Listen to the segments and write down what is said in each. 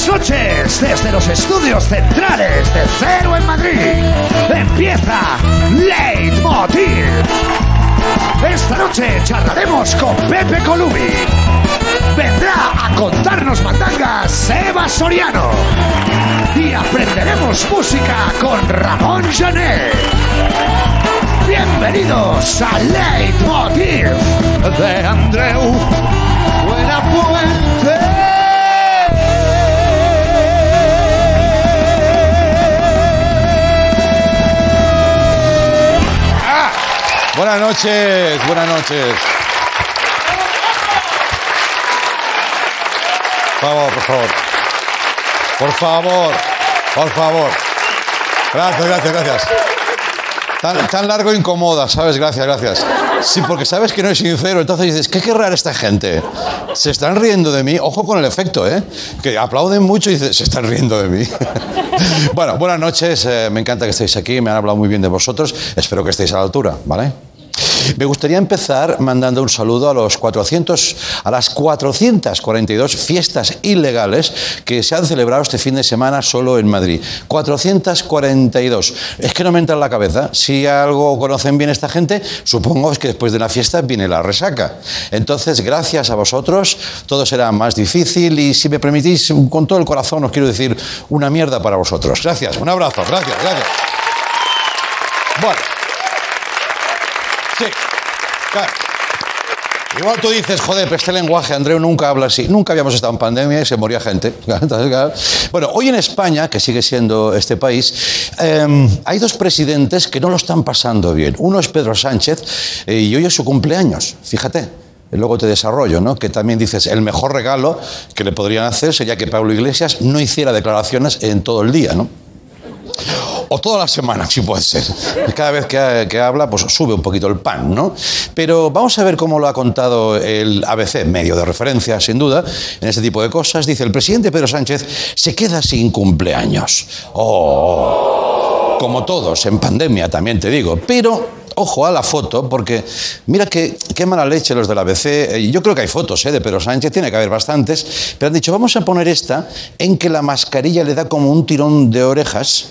buenas noches desde los estudios centrales de Cero en Madrid. Empieza Leitmotiv. Esta noche charlaremos con Pepe Colubi. Vendrá a contarnos mandangas Seba Soriano. Y aprenderemos música con Ramón Janet. Bienvenidos a Leitmotiv de Andreu Buenafuente. Buenas noches, buenas noches. Por favor, por favor. Por favor, por favor. Gracias, gracias, gracias. Tan, largo incomoda, ¿sabes? Gracias, gracias. Sí, porque sabes que no es sincero. Entonces dices, ¿qué querrá esta gente? Se están riendo de mí. Ojo con el efecto, ¿eh? Que aplauden mucho y dices, se están riendo de mí. bueno, buenas noches. eh, me encanta que estéis aquí. Me han hablado muy bien de vosotros. Espero que estéis a la altura, ¿vale? Me gustaría empezar mandando un saludo a los 400, a las 442 fiestas ilegales que se han celebrado este fin de semana solo en Madrid. 442. Es que no me entra en la cabeza. Si algo conocen bien esta gente, supongo que después de la fiesta viene la resaca. Entonces, gracias a vosotros, todo será más difícil y si me permitís, con todo el corazón os quiero decir una mierda para vosotros. Gracias, un abrazo, gracias, gracias. Bueno. Igual tú dices, joder, pero este lenguaje, Andreu nunca habla así. Nunca habíamos estado en pandemia y se moría gente. Bueno, hoy en España, que sigue siendo este país, eh, hay dos presidentes que no lo están pasando bien. Uno es Pedro Sánchez eh, y hoy es su cumpleaños, fíjate. Luego te desarrollo, ¿no? Que también dices, el mejor regalo que le podrían hacer sería que Pablo Iglesias no hiciera declaraciones en todo el día, ¿no? O toda la semana, si puede ser. Cada vez que, que, habla, pues sube un poquito el pan, ¿no? Pero vamos a ver cómo lo ha contado el ABC, medio de referencia, sin duda, en este tipo de cosas. Dice, el presidente Pedro Sánchez se queda sin cumpleaños. Oh, como todos, en pandemia, también te digo. Pero ojo a la foto, porque mira qué, qué mala leche los del ABC. Yo creo que hay fotos ¿eh? de Pedro Sánchez, tiene que haber bastantes, pero han dicho, vamos a poner esta en que la mascarilla le da como un tirón de orejas,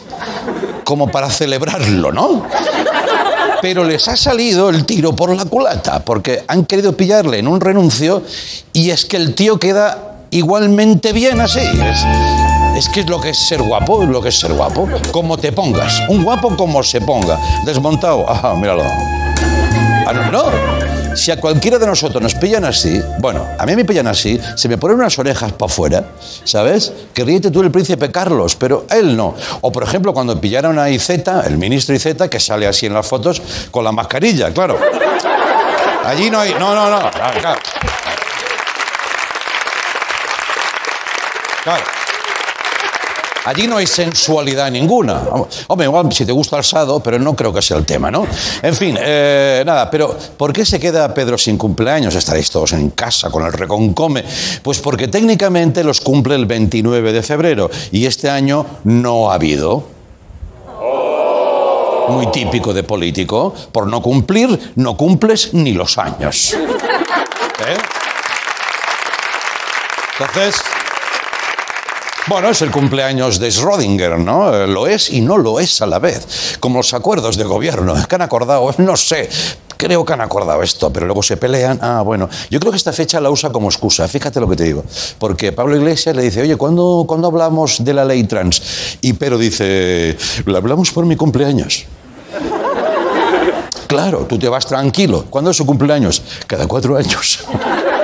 como para celebrarlo, ¿no? Pero les ha salido el tiro por la culata, porque han querido pillarle en un renuncio y es que el tío queda igualmente bien así. Es, que es lo que es ser guapo, lo que es ser guapo. Como te pongas. Un guapo como se ponga. Desmontado. Ah, míralo. Ah, no. Si a cualquiera de nosotros nos pillan así, bueno, a mí me pillan así, se me ponen unas orejas para afuera, ¿sabes? Que ríete tú el príncipe Carlos, pero él no. O por ejemplo, cuando pillaron a IZ, el ministro IZ, que sale así en las fotos con la mascarilla, claro. Allí no hay. No, no, no. Claro. claro. Allí no hay sensualidad ninguna. Hombre, igual si te gusta el sado, pero no creo que sea el tema, ¿no? En fin, eh, nada, pero ¿por qué se queda Pedro sin cumpleaños? Estaréis todos en casa con el reconcome. Pues porque técnicamente los cumple el 29 de febrero y este año no ha habido. Muy típico de político. Por no cumplir, no cumples ni los años. ¿Eh? Entonces. Bueno, es el cumpleaños de Schrödinger, ¿no? Lo es y no lo es a la vez. Como los acuerdos de gobierno. ¿Qué han acordado? No sé. Creo que han acordado esto, pero luego se pelean. Ah, bueno. Yo creo que esta fecha la usa como excusa. Fíjate lo que te digo. Porque Pablo Iglesias le dice, oye, ¿cuándo, ¿cuándo hablamos de la ley trans? Y Pedro dice, la hablamos por mi cumpleaños. Claro, tú te vas tranquilo. ¿Cuándo es su cumpleaños? Cada cuatro años.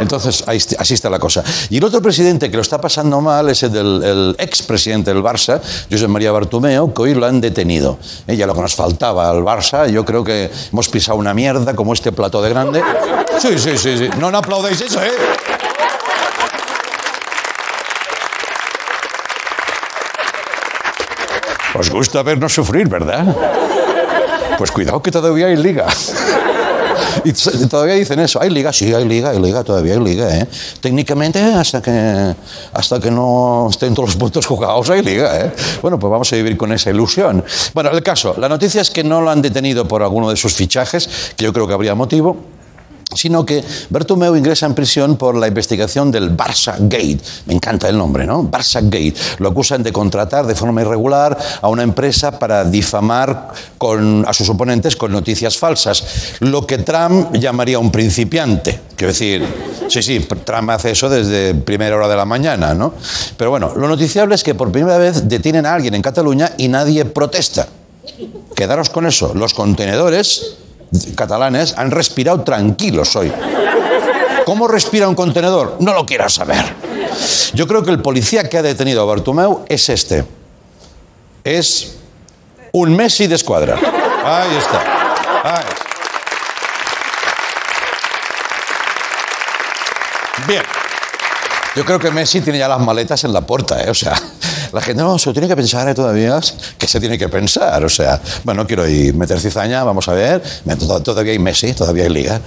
Entonces, así está la cosa. Y el otro presidente que lo está pasando mal es el del el expresidente del Barça, José María Bartomeu, que hoy lo han detenido. Ella lo que nos faltaba al Barça, yo creo que hemos pisado una mierda como este plato de grande. Sí, sí, sí, sí. No, no aplaudéis eso, ¿eh? Os gusta vernos sufrir, ¿verdad? Pues cuidado que todavía hay liga. Y todavía dicen eso, hay liga, sí, hay liga, hay liga, todavía hay liga, ¿eh? Técnicamente, hasta que, hasta que no estén todos los puntos jugados, hay liga, ¿eh? Bueno, pues vamos a vivir con esa ilusión. Bueno, el caso, la noticia es que no lo han detenido por alguno de sus fichajes, que yo creo que habría motivo. Sino que Bertomeu ingresa en prisión por la investigación del Barça Gate. Me encanta el nombre, ¿no? Barça Gate. Lo acusan de contratar de forma irregular a una empresa para difamar a sus oponentes con noticias falsas, lo que Trump llamaría un principiante. Quiero decir, sí, sí, Trump hace eso desde primera hora de la mañana, ¿no? Pero bueno, lo noticiable es que por primera vez detienen a alguien en Cataluña y nadie protesta. Quedaros con eso. Los contenedores catalanes han respirado tranquilos hoy. ¿Cómo respira un contenedor? No lo quiero saber. Yo creo que el policía que ha detenido a Bartomeu es este. Es un Messi de escuadra. Ahí está. Ahí está. Bien. Yo creo que Messi tiene ya las maletas en la puerta, ¿eh? O sea, la gente no se tiene que pensar ¿eh? todavía. que se tiene que pensar? O sea, bueno, no quiero ir meter cizaña, vamos a ver. Todavía hay Messi, todavía hay Liga.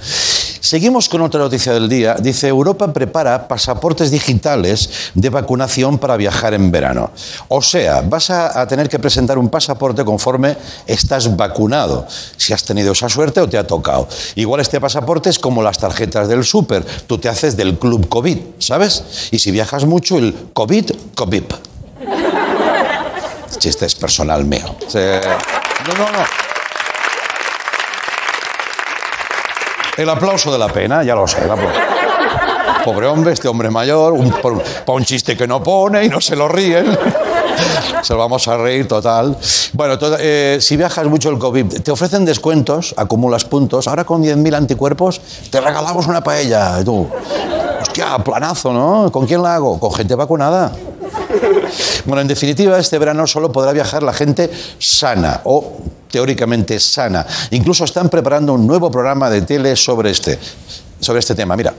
Seguimos con otra noticia del día. Dice, Europa prepara pasaportes digitales de vacunación para viajar en verano. O sea, vas a, a tener que presentar un pasaporte conforme estás vacunado. Si has tenido esa suerte o te ha tocado. Igual este pasaporte es como las tarjetas del súper. Tú te haces del club COVID, ¿sabes? Y si viajas mucho, el COVID, COVID. Chiste es personal mío. No, no, no. El aplauso de la pena, ya lo sé. El aplauso. Pobre hombre, este hombre mayor, un, para un chiste que no pone y no se lo ríen. Se lo vamos a reír total. Bueno, eh, si viajas mucho el COVID, te ofrecen descuentos, acumulas puntos. Ahora con 10.000 anticuerpos te regalamos una paella. Tú, hostia, planazo, ¿no? ¿Con quién la hago? Con gente vacunada. Bueno, en definitiva, este verano solo podrá viajar la gente sana o teóricamente sana. Incluso están preparando un nuevo programa de tele sobre este, sobre este tema. Mira.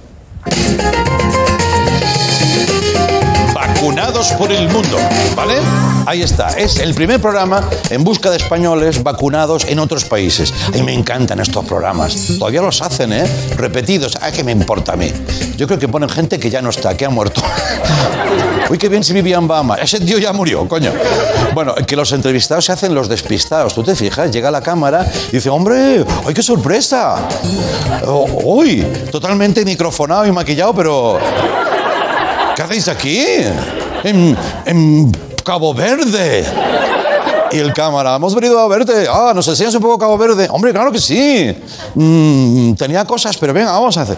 Vacunados por el mundo, ¿vale? Ahí está, es el primer programa en busca de españoles vacunados en otros países. Y me encantan estos programas. Todavía los hacen, ¿eh? Repetidos. ¿A qué me importa a mí? Yo creo que ponen gente que ya no está, que ha muerto. Uy, qué bien si vivía en Bama. Ese tío ya murió, coño. Bueno, que los entrevistados se hacen los despistados. Tú te fijas, llega a la cámara y dice, hombre, ¡ay, qué sorpresa! ¡Uy! Totalmente microfonado y maquillado, pero... ¿Qué hacéis aquí? En, Cabo Verde. Y el cámara, hemos venido a verte. Ah, ¿nos enseñas un poco Cabo Verde? Hombre, claro que sí. Mm, tenía cosas, pero venga, vamos a hacer.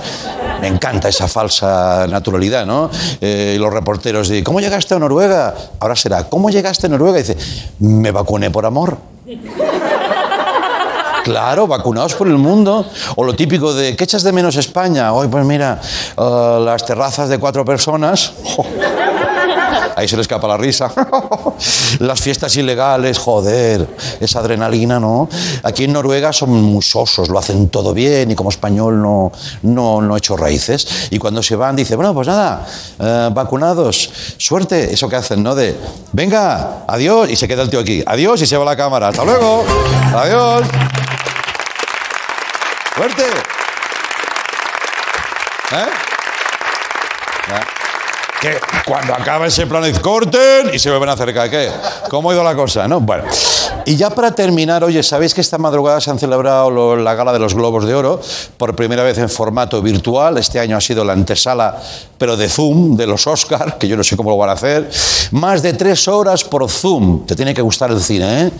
Me encanta esa falsa naturalidad, ¿no? Eh, y los reporteros dicen, ¿cómo llegaste a Noruega? Ahora será, ¿cómo llegaste a Noruega? Y dice, me vacuné por amor. Claro, vacunados por el mundo. O lo típico de, ¿qué echas de menos España? Hoy, pues mira, eh, las terrazas de cuatro personas. Ahí se le escapa la risa. Las fiestas ilegales, joder, esa adrenalina, ¿no? Aquí en Noruega son muy sosos, lo hacen todo bien y como español no, no, no he hecho raíces. Y cuando se van, dice, bueno, pues nada, eh, vacunados, suerte, eso que hacen, ¿no? De, venga, adiós, y se queda el tío aquí, adiós, y se va la cámara, hasta luego, adiós. Suerte. ¿Eh? Que cuando acaba ese plan corten y se vuelven a acercar. ¿Qué? ¿Cómo ha ido la cosa? ¿no? Bueno, y ya para terminar, oye, ¿sabéis que esta madrugada se han celebrado la gala de los Globos de Oro por primera vez en formato virtual? Este año ha sido la antesala, pero de Zoom, de los Oscar, que yo no sé cómo lo van a hacer. Más de tres horas por Zoom. Te tiene que gustar el cine, ¿eh?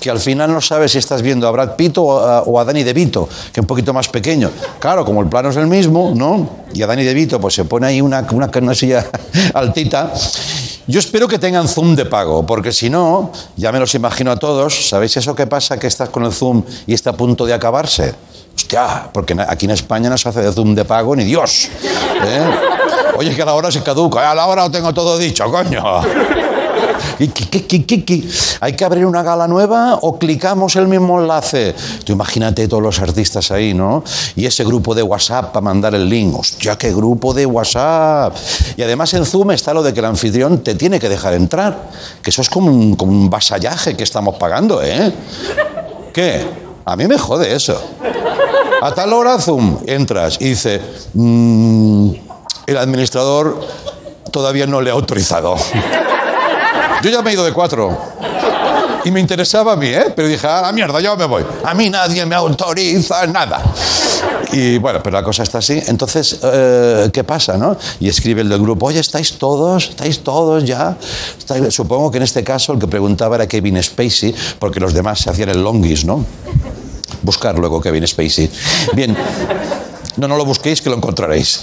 Que al final no sabes si estás viendo a Brad Pitt o a, o a Danny DeVito, que es un poquito más pequeño. Claro, como el plano es el mismo, ¿no? Y a Danny DeVito pues se pone ahí una, una, una silla altita. Yo espero que tengan Zoom de pago, porque si no, ya me los imagino a todos. ¿Sabéis eso que pasa que estás con el Zoom y está a punto de acabarse? Hostia, porque aquí en España no se hace de Zoom de pago ni Dios. ¿eh? Oye, que a la hora se caduca, a la hora lo tengo todo dicho, coño. ¿Hay que abrir una gala nueva o clicamos el mismo enlace? Tú imagínate todos los artistas ahí, ¿no? Y ese grupo de WhatsApp para mandar el link. ¡Hostia, qué grupo de WhatsApp! Y además en Zoom está lo de que el anfitrión te tiene que dejar entrar. Que eso es como un, vasallaje que estamos pagando, ¿eh? ¿Qué? A mí me jode eso. A tal hora, Zoom, entras y dice, mmm, el administrador todavía no le ha autorizado. Yo ya me he ido de cuatro. Y me interesaba a mí, ¿eh? Pero dije, a la mierda, yo me voy. A mí nadie me autoriza nada. Y bueno, pero la cosa está así. Entonces, eh, ¿qué pasa, no? Y escribe el del grupo, oye, ¿estáis todos? ¿Estáis todos ya? ¿Estáis-?". Supongo que en este caso el que preguntaba era Kevin Spacey, porque los demás se hacían el longis, ¿no? Buscar luego Kevin Spacey. Bien. No, no lo busquéis, que lo encontraréis.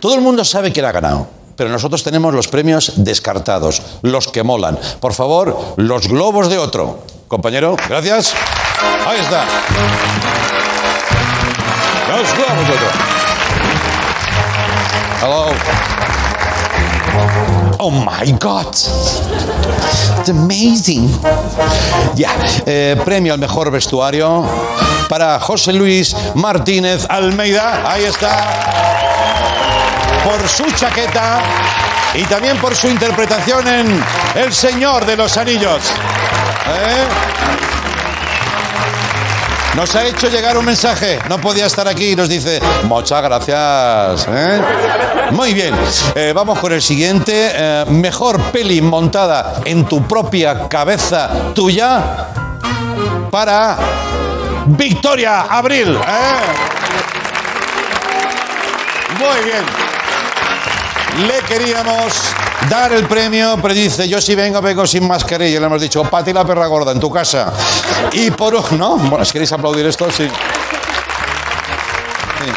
Todo el mundo sabe quién ha ganado, pero nosotros tenemos los premios descartados, los que molan. Por favor, los globos de otro. Compañero, gracias. Ahí está. Los globos de otro. Hello. Oh my God. It's amazing. Ya, eh, premio al mejor vestuario para José Luis Martínez Almeida. Ahí está. Por su chaqueta y también por su interpretación en El Señor de los Anillos. ¿Eh? Nos ha hecho llegar un mensaje, no podía estar aquí, nos dice, muchas gracias. ¿eh? Muy bien, Eh, vamos con el siguiente. Mejor peli montada en tu propia cabeza tuya para Victoria Abril. Muy bien. Le queríamos dar el premio, pero dice, yo si vengo, vengo sin mascarilla. Le hemos dicho, Pati la perra gorda en tu casa. Y por... ¿No? Bueno, si queréis aplaudir esto, sí. Sí.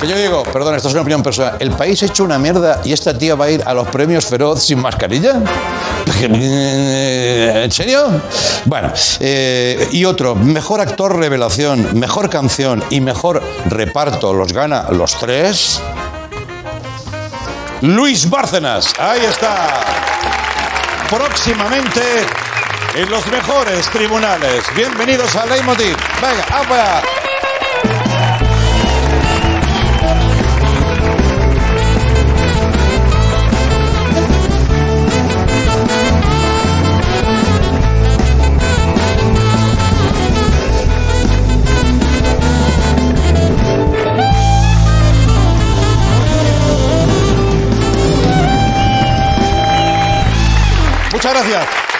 Que yo digo, perdón, esto es una opinión personal. El país ha hecho una mierda y esta tía va a ir a los premios feroz sin mascarilla. ¿En serio? Bueno, eh, y otro, mejor actor revelación, mejor canción y mejor reparto los gana los tres. Luis Bárcenas, ahí está. Próximamente en los mejores tribunales. Bienvenidos a Leitmotiv. Venga, apa.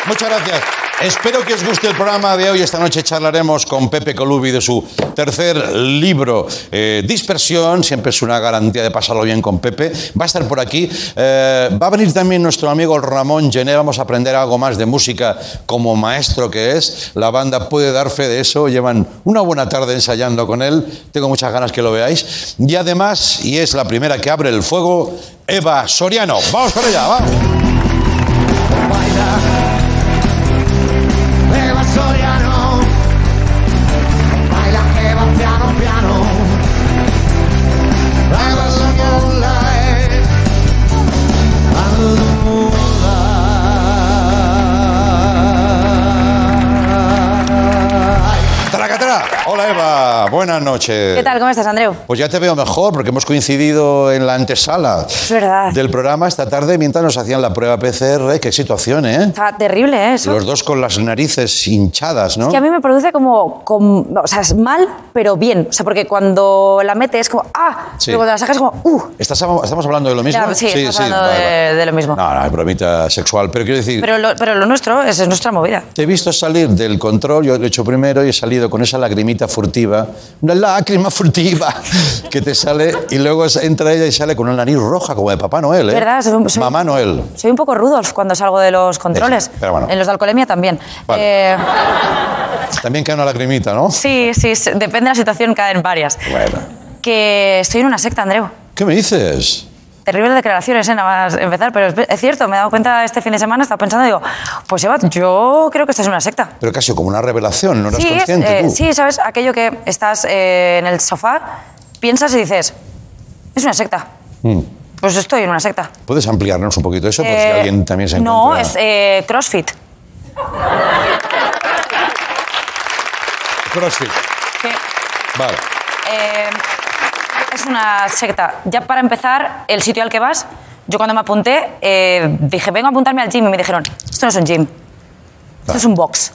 Muchas gracias. Espero que os guste el programa de hoy. Esta noche charlaremos con Pepe Colubi de su tercer libro, eh, Dispersión. Siempre es una garantía de pasarlo bien con Pepe. Va a estar por aquí. Eh, va a venir también nuestro amigo Ramón Gené. Vamos a aprender algo más de música como maestro que es. La banda puede dar fe de eso. Llevan una buena tarde ensayando con él. Tengo muchas ganas que lo veáis. Y además, y es la primera que abre el fuego, Eva Soriano. Vamos con ella, vamos. minor buenas noches. ¿Qué tal? ¿Cómo estás, Andreu? Pues ya te veo mejor porque hemos coincidido en la antesala Es verdad. del programa esta tarde mientras nos hacían la prueba PCR. Qué situación, ¿eh? Está terrible, ¿eh? Eso. Los dos con las narices hinchadas, ¿no? Que a mí me produce como, como- O sea, es mal, pero bien. O sea, porque cuando la metes es como. ¡Ah! Sí. Pero cuando la sacas es como. ¡Uh! ¿Estás- ¿Estamos hablando de lo mismo? Ya, sí, estamos hablando vale, de- vale. de lo mismo. No, no, es bromita sexual. Pero quiero decir, Pero lo, pero lo nuestro es, es nuestra movida. te he visto salir del control, yo lo he hecho primero y he salido con esa lagrimita furtiva, una lágrima furtiva que te sale y luego entra ella y sale con una nariz roja como de Papá Noel, ¿eh? ¿Verdad? Soy- soy- Mamá Noel. Soy un poco Rudolf cuando salgo de los controles. Sí, pero bueno. En los de alcoholemia también. Vale. Eh, También cae una lagrimita, ¿no? sí, sí, sí, depende de la situación, caen varias. Bueno. Que estoy en una secta, Andreu. ¿Qué me dices? Terribles declaraciones, ¿eh? nada más empezar, pero es, es cierto, me he dado cuenta este fin de semana, estaba pensando, digo, pues Eva, yo creo que esta es una secta. Pero casi como una revelación, ¿no eras Sí, es, consciente eh, tú? sí, ¿sabes? Aquello que estás eh, en el sofá, piensas y dices, es una secta. Mm. Pues estoy en una secta. ¿Puedes ampliarnos un poquito eso? Por si Eh, alguien también se encuentra... No, es CrossFit. CrossFit. Vale. eh, es una secta. Ya para empezar, el sitio al que vas, yo cuando me apunté, eh, dije, vengo a apuntarme al gym y me dijeron, esto no es un gym, esto es un box.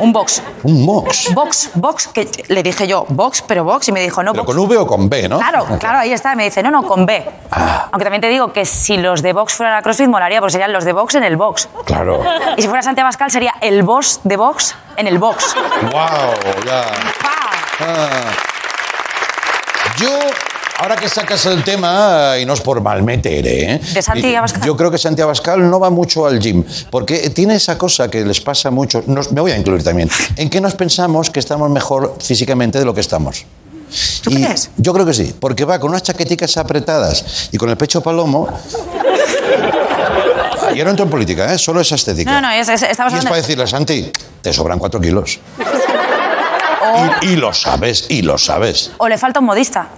Un box. Un mox. Box, box, que le dije yo, box, pero box, y me dijo, no, Pero box. con V o con B, ¿no? Claro, claro, ahí está. Me dice, no, no, con B. Ah. Aunque también te digo que si los de Vox fueran a CrossFit, molaría, porque serían los de Vox en el box. Claro. Y si fuera Santiago Abascal, sería el boss de Vox en el box. ¡Wow! Ya. Ah. Yo, ahora que sacas el tema, y no es por mal meter, ¿eh? ¿De Santi Abascal? Yo creo que Santi Abascal no va mucho al gym, porque tiene esa cosa que les pasa mucho, nos- me voy a incluir también, en que nos pensamos que estamos mejor físicamente de lo que estamos. ¿Tú Y crees? Yo creo que sí, porque va con unas chaqueticas apretadas y con el pecho palomo. Yo no entro en política, ¿eh? solo esa estética. No, no, es, es- estamos Y es para de- decirle, Santi, te sobran cuatro kilos. Y, y lo sabes, y lo sabes. o le falta un modista,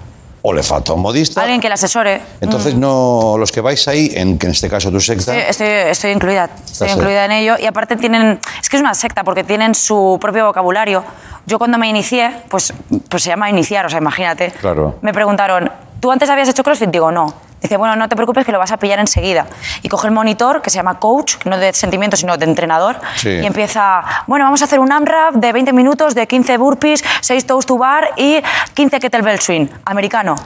O le falta un modista. alguien que le asesore. Entonces, no, los que vais ahí, en, que en este caso tu secta, Estoy, estoy, estoy incluida, estoy Estás, incluida en ello y aparte tienen, es que es una secta porque tienen su propio vocabulario. Yo cuando me inicié, pues, pues se llama iniciar, o sea, imagínate. Claro. Me preguntaron, ¿tú antes habías hecho CrossFit? Digo, no. Dice, bueno, no te preocupes que lo vas a pillar enseguida. Y coge el monitor, que se llama coach, no de sentimiento, sino de entrenador, Sí. y empieza, bueno, vamos a hacer un AMRAP de 20 minutos, de 15 burpees, 6 toes to bar y 15 kettlebell swing, americano.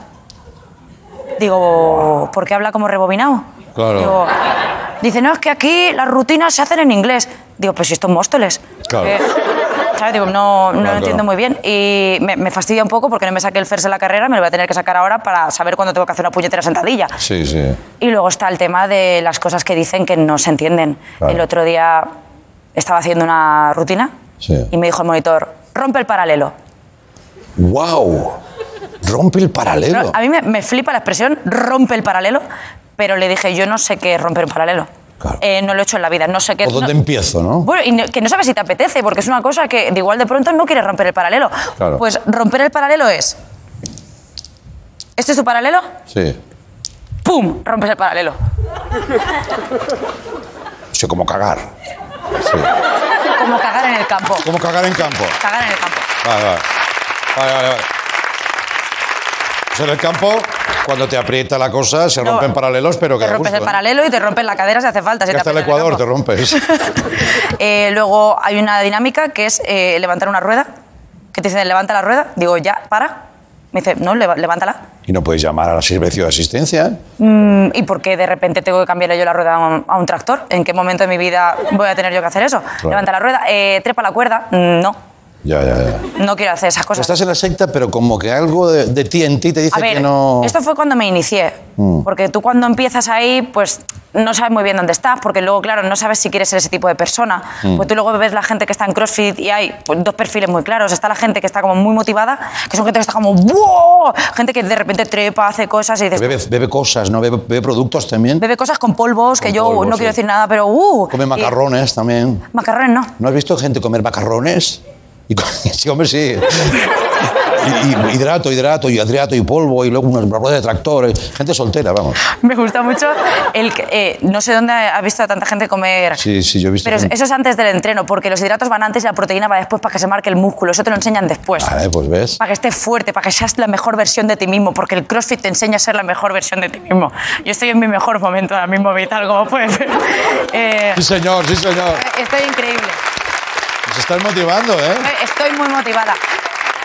Digo, ¿por qué habla como rebobinado? Claro. Digo, dice, no, es que aquí las rutinas se hacen en inglés. Digo, pues si esto es Móstoles. Claro. Eh, no, no lo entiendo muy bien. Y me, me fastidia un poco porque no me saqué el FERS en la carrera, me lo voy a tener que sacar ahora para saber cuándo tengo que hacer una puñetera sentadilla. Sí, sí. Y luego está el tema de las cosas que dicen que no se entienden. Claro. El otro día estaba haciendo una rutina Sí. y me dijo el monitor, rompe el paralelo. ¡Wow! Rompe el paralelo. No, a mí me, me flipa la expresión rompe el paralelo, pero le dije, yo no sé qué es romper un paralelo. Claro. Eh, no lo he hecho en la vida, no sé qué ¿Por dónde no- empiezo, no? Bueno, y no- que no sabes si te apetece, porque es una cosa que de igual de pronto no quieres romper el paralelo. Claro. Pues romper el paralelo es. ¿Este es tu paralelo? Sí. ¡Pum! Rompes el paralelo. O sea, como cagar. Sí. Como cagar en el campo. Como cagar en campo. Cagar en el campo. Vale, vale. Vale, vale, vale. O sea, en el campo, cuando te aprieta la cosa, se rompen paralelos, pero que Te rompes gusto, el ¿eh? paralelo y te rompes la cadera si hace falta. si Que te hasta el Ecuador te rompes. Eh, luego hay una dinámica que es eh, levantar una rueda. Que te dicen, levanta la rueda. Digo, ya, para. Me dice, no, levántala. Y no puedes llamar al servicio de asistencia. Mm, ¿Y por qué de repente tengo que cambiarle yo la rueda a un, a un tractor? ¿En qué momento de mi vida voy a tener yo que hacer eso? Levanta la rueda, trepa la cuerda. Mm, No, Ya, ya, ya. no quiero hacer esas cosas. Estás en la secta, pero como que algo de, de ti en ti te dice A ver, que no. Mm. esto fue cuando me inicié. Porque tú cuando empiezas ahí, pues no sabes muy bien dónde estás, porque luego, claro, no sabes si quieres ser ese tipo de persona. Mm. Pues tú luego ves la gente que está en CrossFit y hay pues, dos perfiles muy claros. Está la gente que está como muy motivada, que son gente que está como ¡wow! Gente que de repente trepa, hace cosas y dices... Bebe, bebe cosas, ¿no? Bebe, bebe productos también. Bebe cosas con polvos, que yo polvos, no sí. quiero decir nada, pero ¡uh! Come Y- macarrones también. Macarrones no. ¿No has visto gente comer macarrones? Y, co- sí, hombre, sí. Y, y hidrato, hidrato, y hidrato y polvo, y luego unas ruedas de tractores. Gente soltera, vamos. Me gusta mucho el eh, no sé dónde has visto a tanta gente comer. Sí, sí, yo he visto Pero gente. eso es antes del entreno, porque los hidratos van antes y la proteína va después para que se marque el músculo. Eso te lo enseñan después. Vale, pues ves. Para que estés fuerte, para que seas la mejor versión de ti mismo, porque el CrossFit te enseña a ser la mejor versión de ti mismo. Yo estoy en mi mejor momento ahora mismo vital, como puedes ver. Eh, Sí, señor, sí, señor. estoy increíble. Nos están motivando, ¿eh? Estoy muy motivada.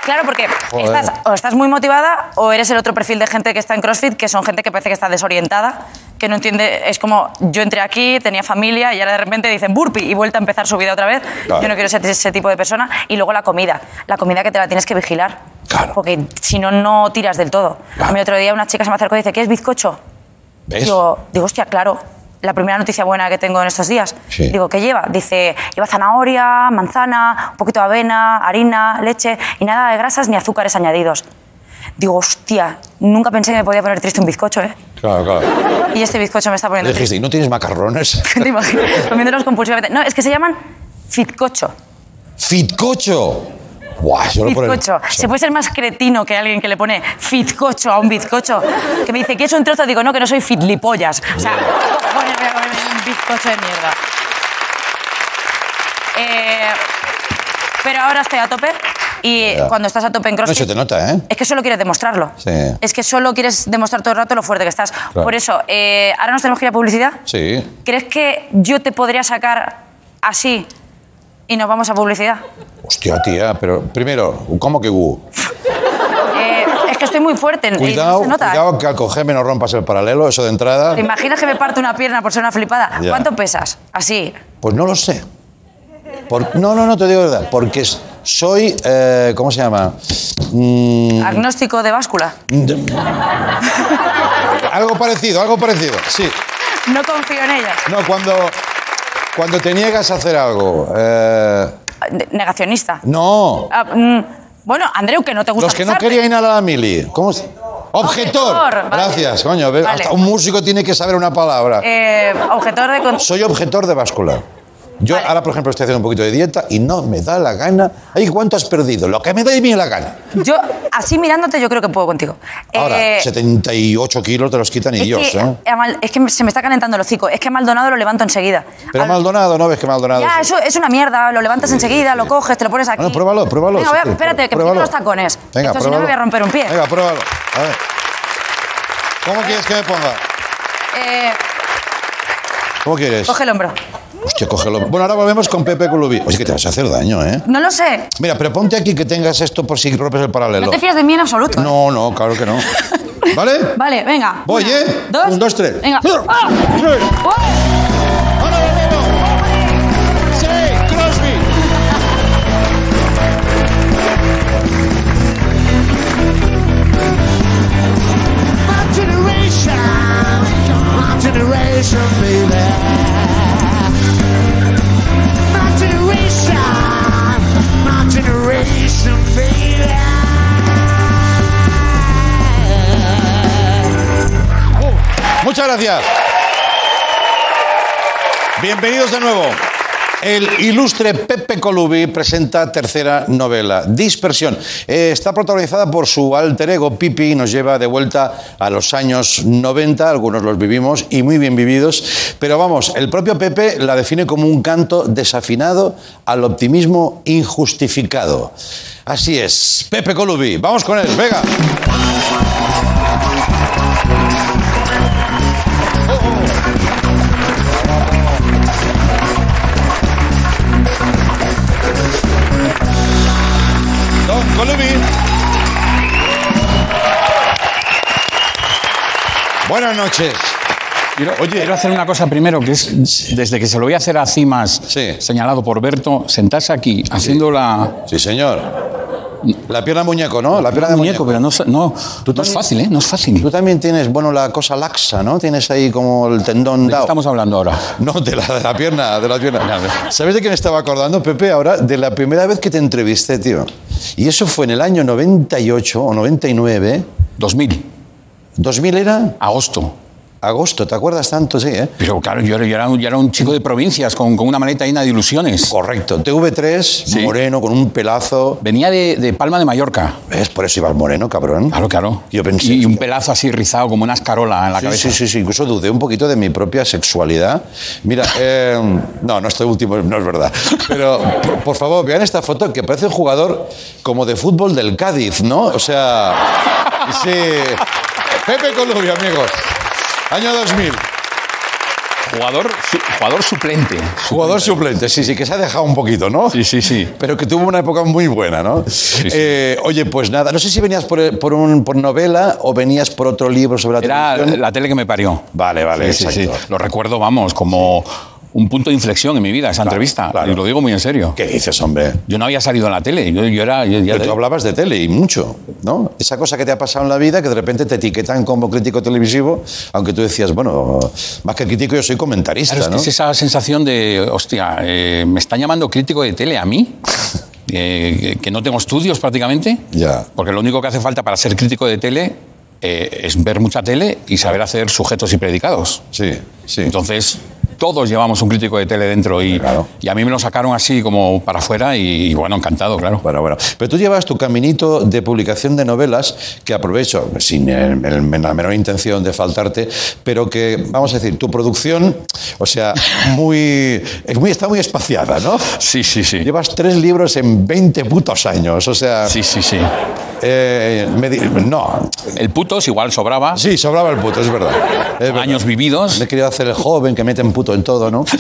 Claro, porque estás, o estás muy motivada o eres el otro perfil de gente que está en CrossFit, que son gente que parece que está desorientada, que no entiende. Es como yo entré aquí, tenía familia y ahora de repente dicen burpee y vuelta a empezar su vida otra vez. Claro. Yo no quiero ser ese tipo de persona. Y luego la comida. La comida que te la tienes que vigilar. Claro. Porque si no, no tiras del todo. Claro. A mí otro día una chica se me acercó y dice, ¿qué es bizcocho? ¿Ves? Digo, digo, hostia, claro. La primera noticia buena que tengo en estos días. Sí. Digo, ¿qué lleva? Dice, lleva zanahoria, manzana, un poquito de avena, harina, leche y nada de grasas ni azúcares añadidos. Digo, hostia, nunca pensé que me podía poner triste un bizcocho, ¿eh? Claro, claro. Y este bizcocho me está poniendo dijiste, ¿y no tienes macarrones? triste. ¿Te imaginas? Comiéndolos compulsivamente. No, es que se llaman fitcocho. ¡Fitcocho! Buah, yo lo por el- Fitcocho. Se puede ser más cretino que alguien que le pone fitcocho a un bizcocho. Que me dice, ¿quieres un trozo? Digo, no, que no soy fitlipollas. O sea, comerme un bizcocho de mierda. Eh, pero ahora estoy a tope y Ya. cuando estás a tope en No CrossFit... se te nota, ¿eh? Es que solo quieres demostrarlo. Sí. Es que solo quieres demostrar todo el rato lo fuerte que estás. Claro. Por eso, eh, ahora nos tenemos que ir a publicidad. Sí. ¿Crees que yo te podría sacar así y nos vamos a publicidad? Hostia, tía, pero primero, ¿cómo que uh? Eh, es que estoy muy fuerte. y no Cuidado, se nota, ¿eh? cuidado que al cogerme no rompas el paralelo, eso de entrada. ¿Te imaginas que me parte una pierna por ser una flipada? Ya. ¿Cuánto pesas? Así. Pues no lo sé. Por- no, no, no te digo verdad. Porque soy, eh, ¿cómo se llama? Mm, Agnóstico de báscula. algo parecido, algo parecido, sí. No confío en ella. No, cuando, cuando te niegas a hacer algo. eh, Ne- Negacionista. no, Ah, mm, bueno, Andreu, que no te gusta los que no querían a la mili. ¿Cómo se- Objetor. Objetor, vale. Gracias, coño. Hasta un músico tiene que saber una palabra. Eh, objetor de... Soy objetor de báscula. Yo Vale. ahora, por ejemplo, estoy haciendo un poquito de dieta y no me da la gana. Ay, ¿cuánto has perdido? Lo que me da y me la gana. Yo, así mirándote, yo creo que puedo contigo. Ahora, Eh, 78 kilos te los quitan y Dios, que, ¿eh? es que se me está calentando el hocico. Es que Maldonado lo levanto enseguida. Pero Al- Maldonado, ¿no ves que Maldonado? Ya, eso es una mierda. Lo levantas enseguida, lo coges, te lo pones aquí. Bueno, pruébalo, pruébalo. Venga, voy a- sí, espérate, que me pruébalo. quito los tacones. Venga, Esto si no me pruébalo. voy a romper un pie. Venga, pruébalo. A ver. ¿Cómo quieres que me ponga? Eh, ¿Cómo quieres? coge el hombro. Hostia, cógelo. Bueno, ahora volvemos con Pepe Colubí. Oye, que te vas a hacer daño, ¿eh? No lo sé. Mira, pero ponte aquí que tengas esto por si rompes el paralelo. No te fías de mí en absoluto. ¿eh? No, no, claro que no. ¿Vale? Vale, venga. Voy, Una, ¿eh? Dos. Un, dos, tres. Venga. ¡Oh! ¡Ahora volvemos! ¡Sí, Crosby! My generation, my generation, baby. Muchas gracias. Bienvenidos de nuevo. El ilustre Pepe Colubi presenta tercera novela, Dispersión. Eh, está protagonizada por su alter ego, Pipi, y nos lleva de vuelta a los años 90, algunos los vivimos y muy bien vividos. Pero vamos, el propio Pepe la define como un canto desafinado al optimismo injustificado. Así es, Pepe Colubi, vamos con él, venga. Don Colubi. Buenas noches. Quiero, Oye. quiero hacer una cosa primero, que es desde que se lo voy a hacer a Cimas, Sí. señalado por Berto, sentarse aquí haciendo la. Sí, señor. La pierna muñeco, ¿no? La pierna de muñeco. muñeco, pero no, no, no es fácil, ¿eh? No es fácil. Tú también tienes, bueno, la cosa laxa, ¿no? Tienes ahí como el tendón ¿De qué dado. estamos hablando ahora? No, de la, de la pierna, de la pierna. ¿Sabes de qué me estaba acordando, Pepe? Ahora, de la primera vez que te entrevisté, tío. Y eso fue en el año 98 o 99. 2000, ¿2000 era? agosto. Agosto, ¿te acuerdas tanto? Sí, ¿eh? Pero claro, yo, era- yo era, un- yo era un chico de provincias con, con una maleta llena de ilusiones. Correcto. TV3, Sí. moreno, con un pelazo. Venía de, de Palma de Mallorca. ¿Ves? Por eso ibas moreno, cabrón. Claro, claro. Yo pensé. Y un pelazo así rizado, como una escarola en la Sí, cabeza. sí, sí, sí, incluso dudé un poquito de mi propia sexualidad. Mira, eh, no, no estoy último, no es verdad. Pero, por, por favor, vean esta foto que parece un jugador como de fútbol del Cádiz, ¿no? O sea, sí. Pepe Colubi, amigos. Año 2000. Jugador, su- jugador suplente. Jugador suplente, sí, sí, que se ha dejado un poquito, ¿no? Sí, sí, sí. Pero que tuvo una época muy buena, ¿no? sí. Eh, oye, pues nada, no sé si venías por, por, un, por novela o venías por otro libro sobre la Era televisión. la tele que me parió. Vale, vale, Sí, exacto. sí. Lo recuerdo, vamos, como un punto de inflexión en mi vida, esa entrevista. claro. Y lo digo muy en serio. ¿Qué dices, hombre? Yo no había salido en la tele. Yo, yo era. yo- ya- Pero tú hablabas de tele y mucho, ¿no? Esa cosa que te ha pasado en la vida que de repente te etiquetan como crítico televisivo, aunque tú decías, bueno, más que crítico yo soy comentarista, Claro, es, que ¿no? es esa sensación de, hostia, eh, me están llamando crítico de tele a mí, eh, que no tengo estudios prácticamente, Ya. porque lo único que hace falta para ser crítico de tele eh, es ver mucha tele y saber hacer sujetos y predicados. Sí, sí. Entonces, todos llevamos un crítico de tele dentro y, Claro. y a mí me lo sacaron así como para afuera y, bueno, encantado, claro. Bueno, bueno. Pero tú llevas tu caminito de publicación de novelas que aprovecho, sin el- el- la menor intención de faltarte, pero que, vamos a decir, tu producción, o sea, muy, es muy, está muy espaciada, ¿no? Sí, sí, sí. Llevas tres libros en 20 putos años, o sea... Sí, sí, sí. eh, me di- no, El putos igual sobraba, sí, sobraba el puto, es verdad. Es verdad. años vividos. Me he querido hacer el joven que mete en puto en todo, ¿no?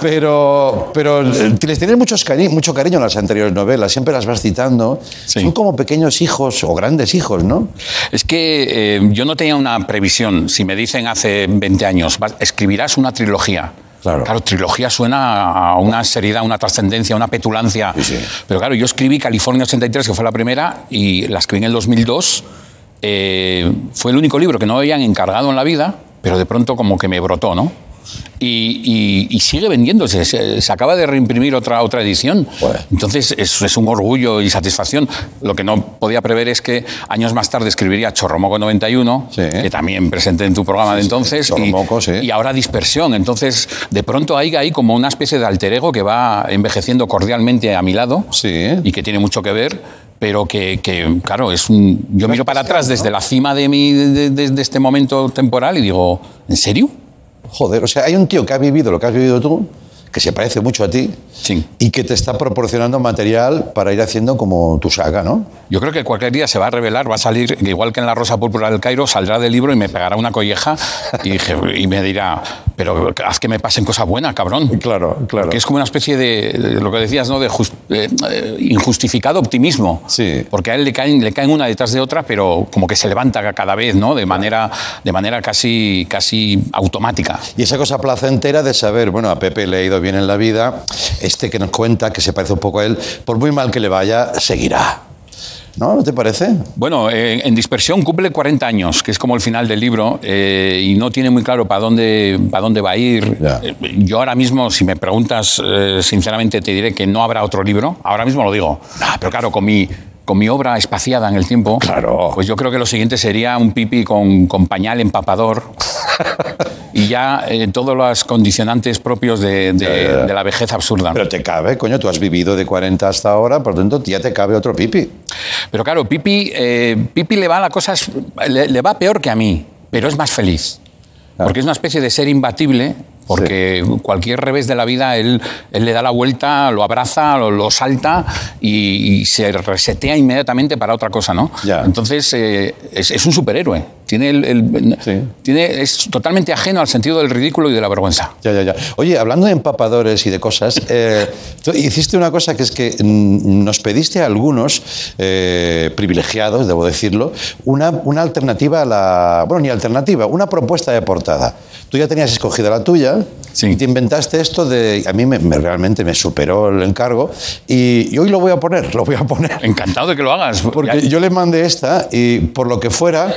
Pero, pero les tienes muchos cari- mucho cariño a las anteriores novelas, siempre las vas citando. Sí. Son como pequeños hijos o grandes hijos, ¿no? Es que eh, yo no tenía una previsión. Si me dicen hace 20 años, "Vas- escribirás una trilogía. Claro. trilogía suena a una seriedad, una trascendencia, una petulancia. Sí, sí. Pero claro, yo escribí California 83, que fue la primera, y la escribí en el 2002. Eh, fue el único libro que no habían encargado en la vida, pero de pronto como que me brotó, ¿no? Y, y- y sigue vendiéndose. Se, se acaba de reimprimir otra, otra edición. Joder. Entonces es, es un orgullo y satisfacción. Lo que no podía prever es que años más tarde escribiría Chorromoco 91, Sí. que también presenté en tu programa de entonces. y- Chorromoco, sí. y ahora Dispersión. Entonces, de pronto hay ahí como una especie de alter ego que va envejeciendo cordialmente a mi lado Sí. y que tiene mucho que ver. Pero que, que, claro, es un. Yo miro para atrás desde la cima de, mi, de, de- de este momento temporal y digo, ¿en serio? Joder, o sea, hay un tío que ha vivido lo que has vivido tú, que se parece mucho a ti, Sí. y que te está proporcionando material para ir haciendo como tu saga, ¿no? Yo creo que cualquier día se va a revelar, va a salir, igual que en la Rosa Púrpura del Cairo, saldrá del libro y me pegará una colleja y, y me dirá, pero haz que me pasen cosas buenas, cabrón. Claro, claro. Que es como una especie de, de lo que decías, ¿no? De jus- eh, eh, injustificado optimismo. Sí. Porque a él le caen, le caen una detrás de otra, pero como que se levanta cada vez, ¿no? De manera, de manera casi, casi automática. Y esa cosa placentera de saber, bueno, a Pepe le ha ido bien en la vida, este que nos cuenta, que se parece un poco a él, por muy mal que le vaya, seguirá. ¿No? ¿No te parece? Bueno, eh, en Dispersión cumple 40 años, que es como el final del libro, eh, y no tiene muy claro para dónde, para dónde va a ir. Ya. Eh, Yo ahora mismo, si me preguntas, eh, sinceramente te diré que no habrá otro libro. Ahora mismo lo digo. Pero claro, con mi, con mi obra espaciada en el tiempo, Claro. pues yo creo que lo siguiente sería un pipi con, con pañal empapador. Y ya eh, todos los condicionantes propios de, de- Ya, ya, ya. de la vejez absurda. Pero te cabe, coño, tú has vivido de 40 hasta ahora, por lo tanto ya te cabe otro pipi. Pero claro, Pipi, eh, Pipi le va la cosa, es- le, le va peor que a mí, pero es más feliz. Claro. Porque es una especie de ser imbatible, porque cualquier revés de la vida, él, él le da la vuelta, lo abraza, lo, lo salta y, y se resetea inmediatamente para otra cosa, ¿no? Ya. Entonces, eh, es, es un superhéroe. Tiene el, el- Sí. tiene, es totalmente ajeno al sentido del ridículo y de la vergüenza. Ya, ya, ya. Oye, hablando de empapadores y de cosas, eh, tú hiciste una cosa que es que nos pediste a algunos eh, privilegiados, debo decirlo, una, una alternativa a la. Bueno, ni alternativa, una propuesta de portada. Tú ya tenías escogida la tuya Sí. y te inventaste esto de. A mí me, me- realmente me superó el encargo y, y hoy lo voy a poner, lo voy a poner. Encantado de que lo hagas. Porque Ya- yo le mandé esta y por lo que fuera,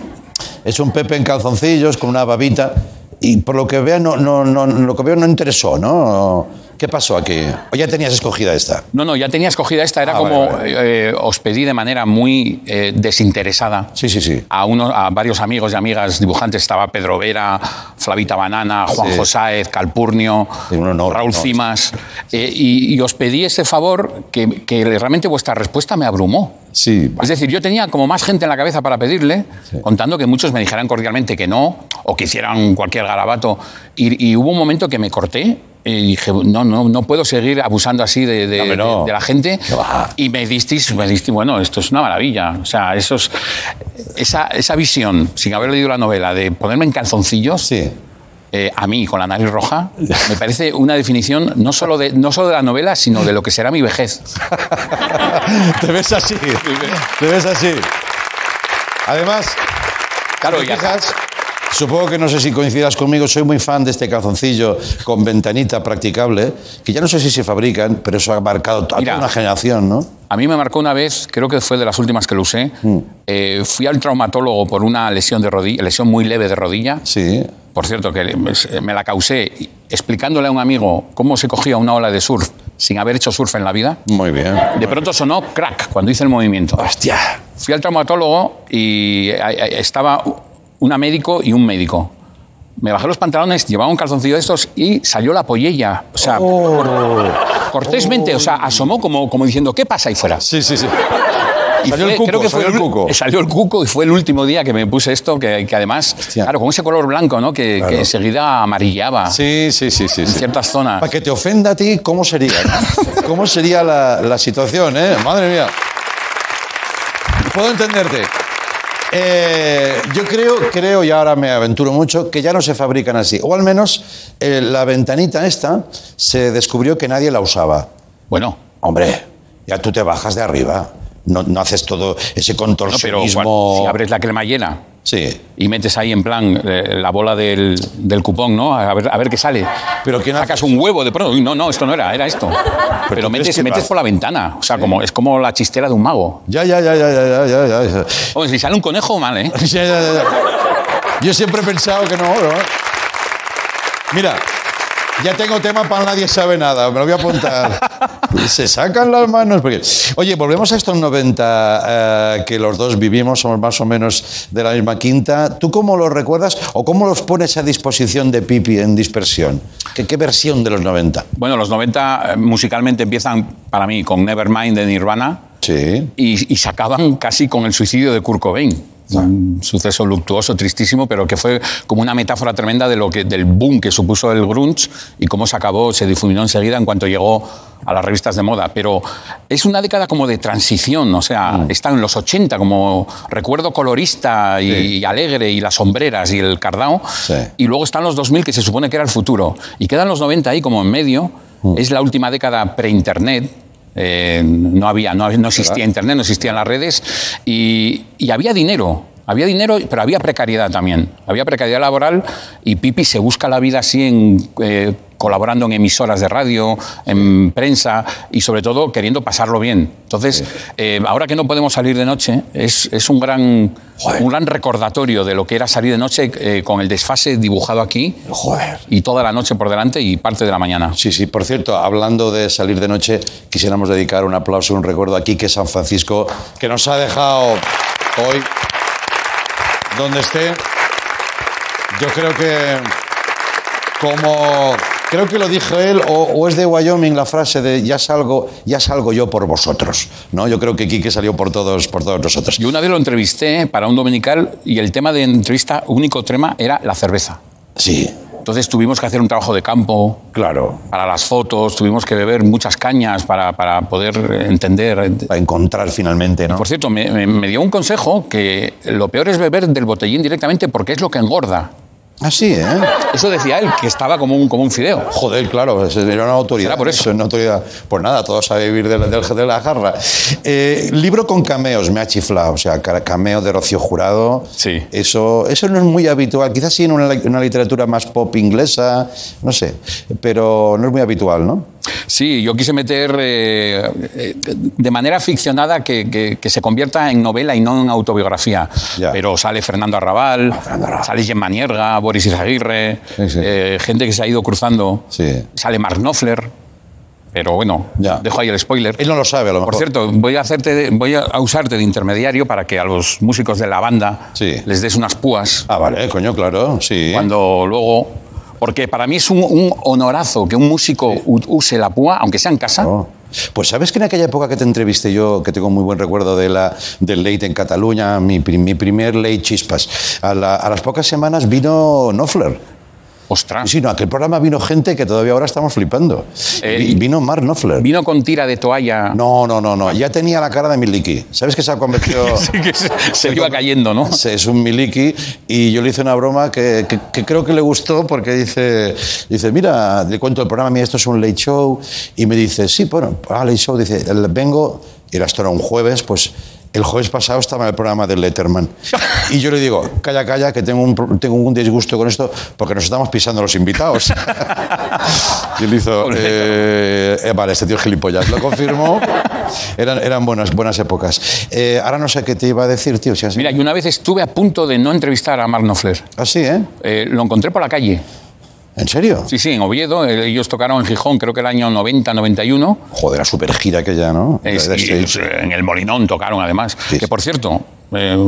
es un Pepe en calzoncillos con una babita y por lo que veo no, no, no, lo que veo no interesó, ¿no? ¿Qué pasó aquí? ¿O ya tenías escogida esta? No, no, ya tenía escogida esta, era Ah, como vale, vale. eh, os pedí de manera muy eh, desinteresada. Sí, sí, sí. A, uno, a varios amigos y amigas dibujantes estaba Pedro Vera, Flavita Banana, Juan Sí. Josáez, Calpurnio, Sí, honor, Raúl no, Cimas. eh, y, y os pedí ese favor que, que realmente vuestra respuesta me abrumó. Sí. Es decir, yo tenía como más gente en la cabeza para pedirle, contando que muchos me dijeran cordialmente que no, o que hicieran cualquier garabato. Y, y hubo un momento que me corté y dije, no, no, no puedo seguir abusando así de, de- Hombre, no. de- de la gente. Y me disteis, me disteis, bueno, esto es una maravilla. O sea, esos, esa, esa visión, sin haber leído la novela, de ponerme en calzoncillos, Sí. eh, a mí con la nariz roja, me parece una definición no solo, de, no solo de la novela, sino de lo que será mi vejez. Te ves así. Te ves así. Además, Claro, ¿te y acá- fijas? Supongo que no sé si coincidas conmigo, soy muy fan de este calzoncillo con ventanita practicable, que ya no sé si se fabrican, pero eso ha marcado a toda Mira. una generación, ¿no? A mí me marcó una vez, creo que fue de las últimas que lo usé. Mm. eh, fui al traumatólogo por una lesión de rodilla, lesión muy leve de rodilla. Sí. Por cierto, que me- me la causé explicándole a un amigo cómo se cogía una ola de surf sin haber hecho surf en la vida. Muy bien. De pronto sonó crack cuando hice el movimiento. Hostia. Fui al traumatólogo y eh, eh, estaba una médico y un médico. Me bajé los pantalones, llevaba un calzoncillo de estos y salió la pollella. O sea, cortésmente, o sea, asomó como, como diciendo, ¿qué pasa ahí fuera? Sí, sí, sí. Y Salió fue- el cuco, creo que fue salió el ul- cuco. Salió el cuco y fue el último día que me puse esto, que, que además, Hostia. claro, con ese color blanco, ¿no? Que, que enseguida amarillaba Sí, sí, sí, sí. en sí. ciertas zonas. Para que te ofenda a ti, ¿cómo sería? ¿Cómo sería la, la situación, eh? Madre mía. Puedo entenderte. Eh, yo creo, creo, y ahora me aventuro mucho, que ya no se fabrican así. O al menos eh, la ventanita esta se descubrió que nadie la usaba. Bueno, Hombre, ya tú te bajas de arriba. No, no haces todo ese no, pero contorsionismo. si abres la cremallera Sí. Y metes ahí en plan eh, la bola del, del cupón, ¿no? A ver, a ver qué sale. Pero ¿quién Sacas hace- un huevo de pronto. Uy, no, no, esto no era, era esto. Pero, crees metes, metes por la ventana. O sea, como, es como la chistera de un mago. Ya, ya, ya, ya, ya, ya, ya, ya. Hombre, si sale un conejo, mal, ¿eh? Ya, ya, ya, ya. Yo siempre he pensado que no, ¿no? Mira, ya tengo tema para nadie sabe nada, me lo voy a apuntar. Se sacan las manos. Porque... Oye, volvemos a estos 90 eh, que los dos vivimos, somos más o menos de la misma quinta. ¿Tú cómo los recuerdas o cómo los pones a disposición de Pipi en dispersión? ¿Qué, qué versión de los 90? Bueno, los 90 eh, musicalmente empiezan para mí con Nevermind de Nirvana Sí. y, y se acaban casi con el suicidio de Kurt Cobain. Un suceso luctuoso, tristísimo, pero que fue como una metáfora tremenda de lo que, del boom que supuso el grunge y cómo se acabó, se difuminó enseguida en cuanto llegó a las revistas de moda. Pero es una década como de transición, o sea, está en los 80 como recuerdo colorista y, Sí. y alegre y las sombreras y el cardao. Sí. Y luego están los 2000 que se supone que era el futuro. Y quedan los 90 ahí como en medio. Es la última década pre-internet. Eh, no, había, no, no existía internet, no existían las redes y, y había dinero. Había dinero, pero había precariedad también. Había precariedad laboral y Pipi se busca la vida así en, eh, colaborando en emisoras de radio, en prensa y sobre todo queriendo pasarlo bien. Entonces, eh, ahora que no podemos salir de noche, es, es un, gran, un gran recordatorio de lo que era salir de noche eh, con el desfase dibujado aquí Joder. y toda la noche por delante y parte de la mañana. Sí, sí, por cierto, hablando de salir de noche, quisiéramos dedicar un aplauso, un recuerdo aquí que San Francisco, que nos ha dejado hoy donde esté. Yo creo que como creo que lo dijo él o, o es de Wyoming la frase de ya salgo, ya salgo yo por vosotros, ¿no? Yo creo que Quique salió por todos por todos nosotros. Yo una vez lo entrevisté para un dominical y el tema de entrevista, único tema, era la cerveza. Sí, Entonces tuvimos que hacer un trabajo de campo claro, para las fotos, tuvimos que beber muchas cañas para, para poder entender. para encontrar finalmente, ¿no? Por cierto, me, me- me dio un consejo que lo peor es beber del botellín directamente porque es lo que engorda. Ah, sí, ¿eh? Eso decía él, que estaba como un, como un fideo. Joder, claro, era una autoridad. Será por eso. Es una autoridad. Pues nada, todos a vivir de la, del- de la jarra. Eh, libro con cameos, me ha chiflado. O sea, ca- cameo de Rocío Jurado. Sí. Eso, eso no es muy habitual. Quizás sí en una, una literatura más pop inglesa, no sé. Pero no es muy habitual, ¿no? Sí, yo quise meter eh, eh, de manera ficcionada que, que- que se convierta en novela y no en autobiografía. Ya. Pero sale Fernando Arrabal, Fernando Arrabal. sale Gemma Nierga, Boris Izaguirre, Sí, sí. eh, gente que se ha ido cruzando. Sí. Sale Mark Knopfler. Pero bueno, Ya. dejo ahí el spoiler. Él no lo sabe, a lo mejor. Por cierto, voy a, hacerte de- voy a usarte de intermediario para que a los músicos de la banda Sí. les des unas púas Ah, vale, coño, claro, sí. cuando luego... Porque para mí es un, un honorazo que un músico use la púa, aunque sea en casa. Oh. Pues sabes que en aquella época que te entrevisté yo, que tengo muy buen recuerdo de la, del late en Cataluña, mi, mi primer late chispas, a, la- a las pocas semanas vino Knopfler. Ostras. Sí, no, aquel programa vino gente que todavía ahora estamos flipando. Eh, Vi- vino Mark Knopfler. Vino con tira de toalla. No, no, no, no. Ya tenía la cara de Miliki. ¿Sabes que se ha convertido? Sí, que se, se iba cayendo, ¿no? Es un Miliki y yo le hice una broma que, que- que creo que le gustó porque dice, dice, mira, le cuento el programa, mira, esto es un late show y me dice, sí, bueno, ah, late show, dice, vengo, y era esto era un jueves, pues el jueves pasado estaba en el programa de Letterman. Y yo le digo, calla, calla, que tengo un, tengo un disgusto con esto porque nos estamos pisando los invitados. y él hizo, eh, eh, vale, este tío es gilipollas, lo confirmó. Eran, eran buenas, buenas épocas. Eh, ahora no sé qué te iba a decir, tío. Si has- Mira, y una vez estuve a punto de no entrevistar a Mark Knopfler. Así, ¿eh? Eh, lo encontré por la calle. ¿En serio? Sí, sí, en Oviedo. Eh, Ellos tocaron en Gijón, creo que el año 90, 91. Joder, la super gira aquella, ¿no? Es- Era y, stage. eh, en el Molinón tocaron además. Sí, que por cierto, eh,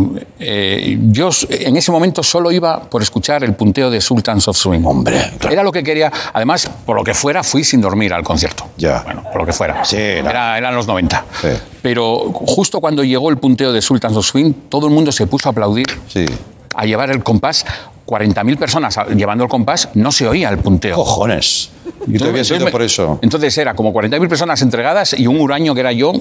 eh, yo en ese momento solo iba por escuchar el punteo de Sultans of Swing. Hombre, claro. Era lo que quería. Además, por lo que fuera, fui sin dormir al concierto. Ya. Bueno, por lo que fuera. Sí, era- Era- eran los 90. Sí. Pero justo cuando llegó el punteo de Sultans of Swing, todo el mundo se puso a aplaudir, Sí. a llevar el compás. 40.000 personas llevando el compás, no se oía el punteo. Cojones. Y tú habías Entonces ido por eso. Entonces era como 40.000 personas entregadas y un huraño que era yo.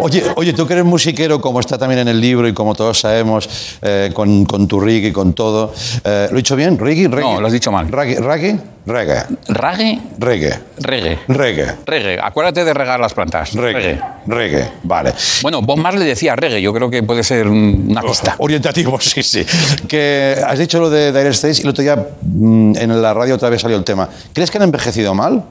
Oye, oye, tú que eres musiquero, como está también en el libro y como todos sabemos, eh, con, con tu reggae y con todo. eh, ¿Lo he dicho bien? ¿Reggae? reggae? No, lo has dicho mal. ¿Reggae? ¿Reggae? Reggae. Rague, Reggae. reggae. Reggae. Reggae. Acuérdate de regar las plantas. Reggae. Reggae. Vale. Bueno, Bob Marley decía reggae. Yo creo que puede ser un- una pista. Orientativo, sí, sí. Que has dicho lo de Dire Straits y el otro día mm, en la radio otra vez salió el tema. ¿Crees que han envejecido mal?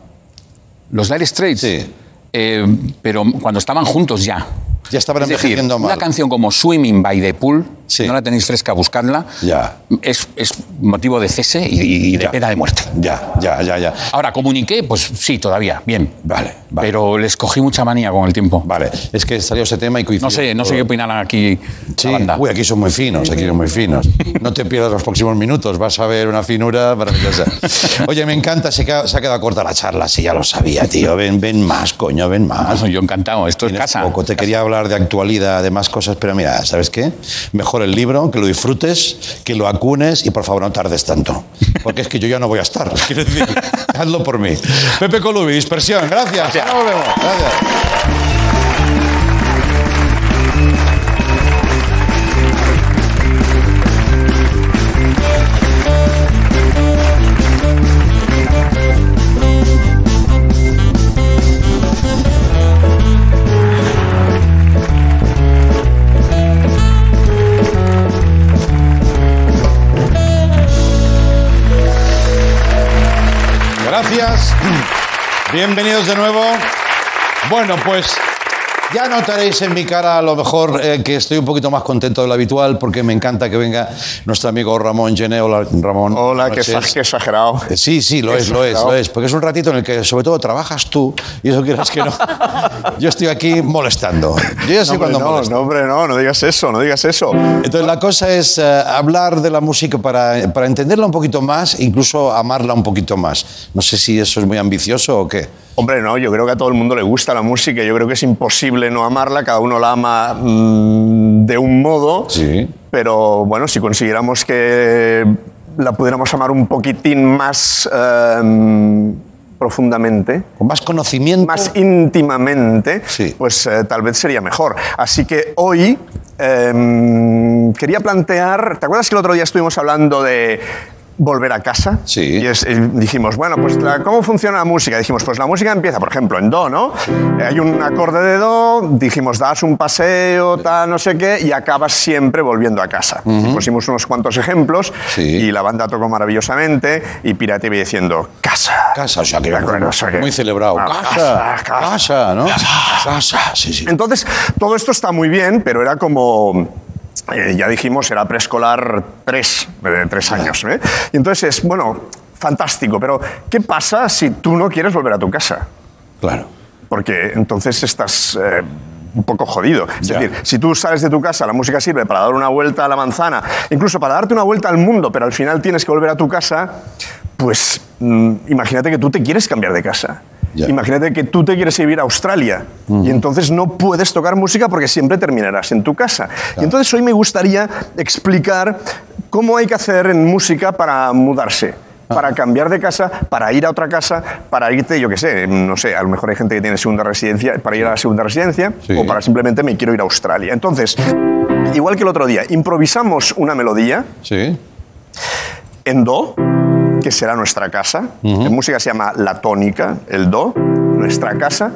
Los Dire Straits. Sí. eh, pero cuando estaban juntos ya. Ya estaban Es decir, envejeciendo mal. una canción como Swimming by the Pool, Sí. si no la tenéis fresca, buscadla. Ya. Es, es motivo de cese y, y de Ya. pena de muerte. Ya, ya, ya, ya. Ahora, comuniqué, pues sí, todavía, bien. Vale, vale. Pero les cogí mucha manía con el tiempo. Vale, es que salió ese tema y coincidió. No sé, no sé qué opinarán aquí Sí, la banda. uy, aquí son muy finos, aquí son muy finos. No te pierdas los próximos minutos, vas a ver una finura maravillosa. Oye, me encanta, se, queda- se ha quedado corta la charla, sí, ya lo sabía, tío. Ven, ven más, coño, ven más. Ah, yo encantado, esto es casa. poco, te quería hablar de actualidad, de más cosas, pero mira, ¿sabes qué? Mejor el libro, que lo disfrutes, que lo acunes y por favor no tardes tanto. Porque es que yo ya no voy a estar. Quiero decir, hazlo por mí. Pepe Colubi, dispersión, gracias. Ahora volvemos. Gracias. Bienvenidos de nuevo. Bueno, pues ya notaréis en mi cara a lo mejor eh, que estoy un poquito más contento de lo habitual porque me encanta que venga nuestro amigo Ramón Gené. Hola, Ramón. Hola, qué, qué exagerado. Eh, Sí, sí, lo es, lo es, Exagerado. lo es. Porque es un ratito en el que sobre todo trabajas tú y eso quieras que no. Yo estoy aquí molestando. Yo ya sé No, cuando no, molesto. no, hombre, no, no digas eso, no digas eso. Entonces la cosa es eh, hablar de la música para, para entenderla un poquito más, incluso amarla un poquito más. No sé si eso es muy ambicioso o qué. Hombre, no, yo creo que a todo el mundo le gusta la música, yo creo que es imposible no amarla, cada uno la ama mm, de un modo, Sí. pero bueno, si consiguiéramos que la pudiéramos amar un poquitín más eh, profundamente, Con más conocimiento. más íntimamente, Sí. pues eh, tal vez sería mejor. Así que hoy em, quería plantear, ¿te acuerdas que el otro día estuvimos hablando de volver a casa? Sí. Y es- eh, dijimos, bueno, pues la- ¿cómo funciona la música? Dijimos, pues la música empieza, por ejemplo, en Do, ¿no? Eh, Hay un acorde de Do, dijimos, das un paseo, tal, no sé qué, y acabas siempre volviendo a casa. Y pusimos unos cuantos ejemplos Sí. y la banda tocó maravillosamente y Pirate iba diciendo, casa. Casa, o sea, que acuerdo, que- muy celebrado. Casa, casa, casa, casa. ¿no? Casa, sí, sí. Entonces, todo esto está muy bien, pero era como. Eh, ya dijimos, era preescolar tres, de tres años. ¿eh? Y entonces es, bueno, fantástico, pero ¿qué pasa si tú no quieres volver a tu casa? Claro. Porque entonces estás eh, un poco jodido. Es decir, si tú sales de tu casa, la música sirve para dar una vuelta a la manzana, incluso para darte una vuelta al mundo, pero al final tienes que volver a tu casa, pues mm, imagínate que tú te quieres cambiar de casa. Imagínate que tú te quieres ir a Australia y entonces no puedes tocar música porque siempre terminarás en tu casa. Y entonces hoy me gustaría explicar cómo hay que hacer en música para mudarse. Para cambiar de casa, para ir a otra casa, para irte, yo qué sé, no sé, a lo mejor hay gente que tiene segunda residencia, para ir a la segunda residencia, Sí. o para simplemente me quiero ir a Australia. Entonces, igual que el otro día, improvisamos una melodía Sí. en Do, que será nuestra casa. En música se llama la tónica, el Do, nuestra casa.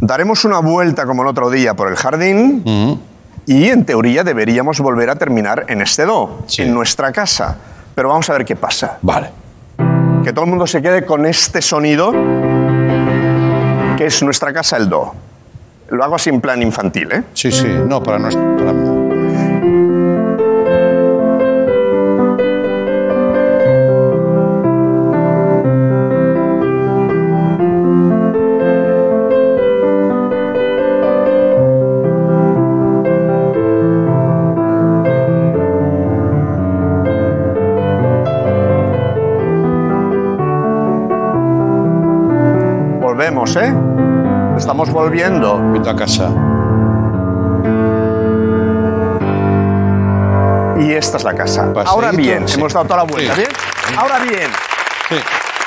Daremos una vuelta como el otro día por el jardín y en teoría deberíamos volver a terminar en este Do, Sí. en nuestra casa. Pero vamos a ver qué pasa. Vale. Que todo el mundo se quede con este sonido que es nuestra casa, el Do. Lo hago así en plan infantil, ¿eh? Sí, sí. No, para nuestro. para- Estamos volviendo. Vete a casa. Y esta es la casa. Paseíto, Ahora bien, sí. hemos dado toda la vuelta, Sí. ¿bien? Ahora bien, Sí.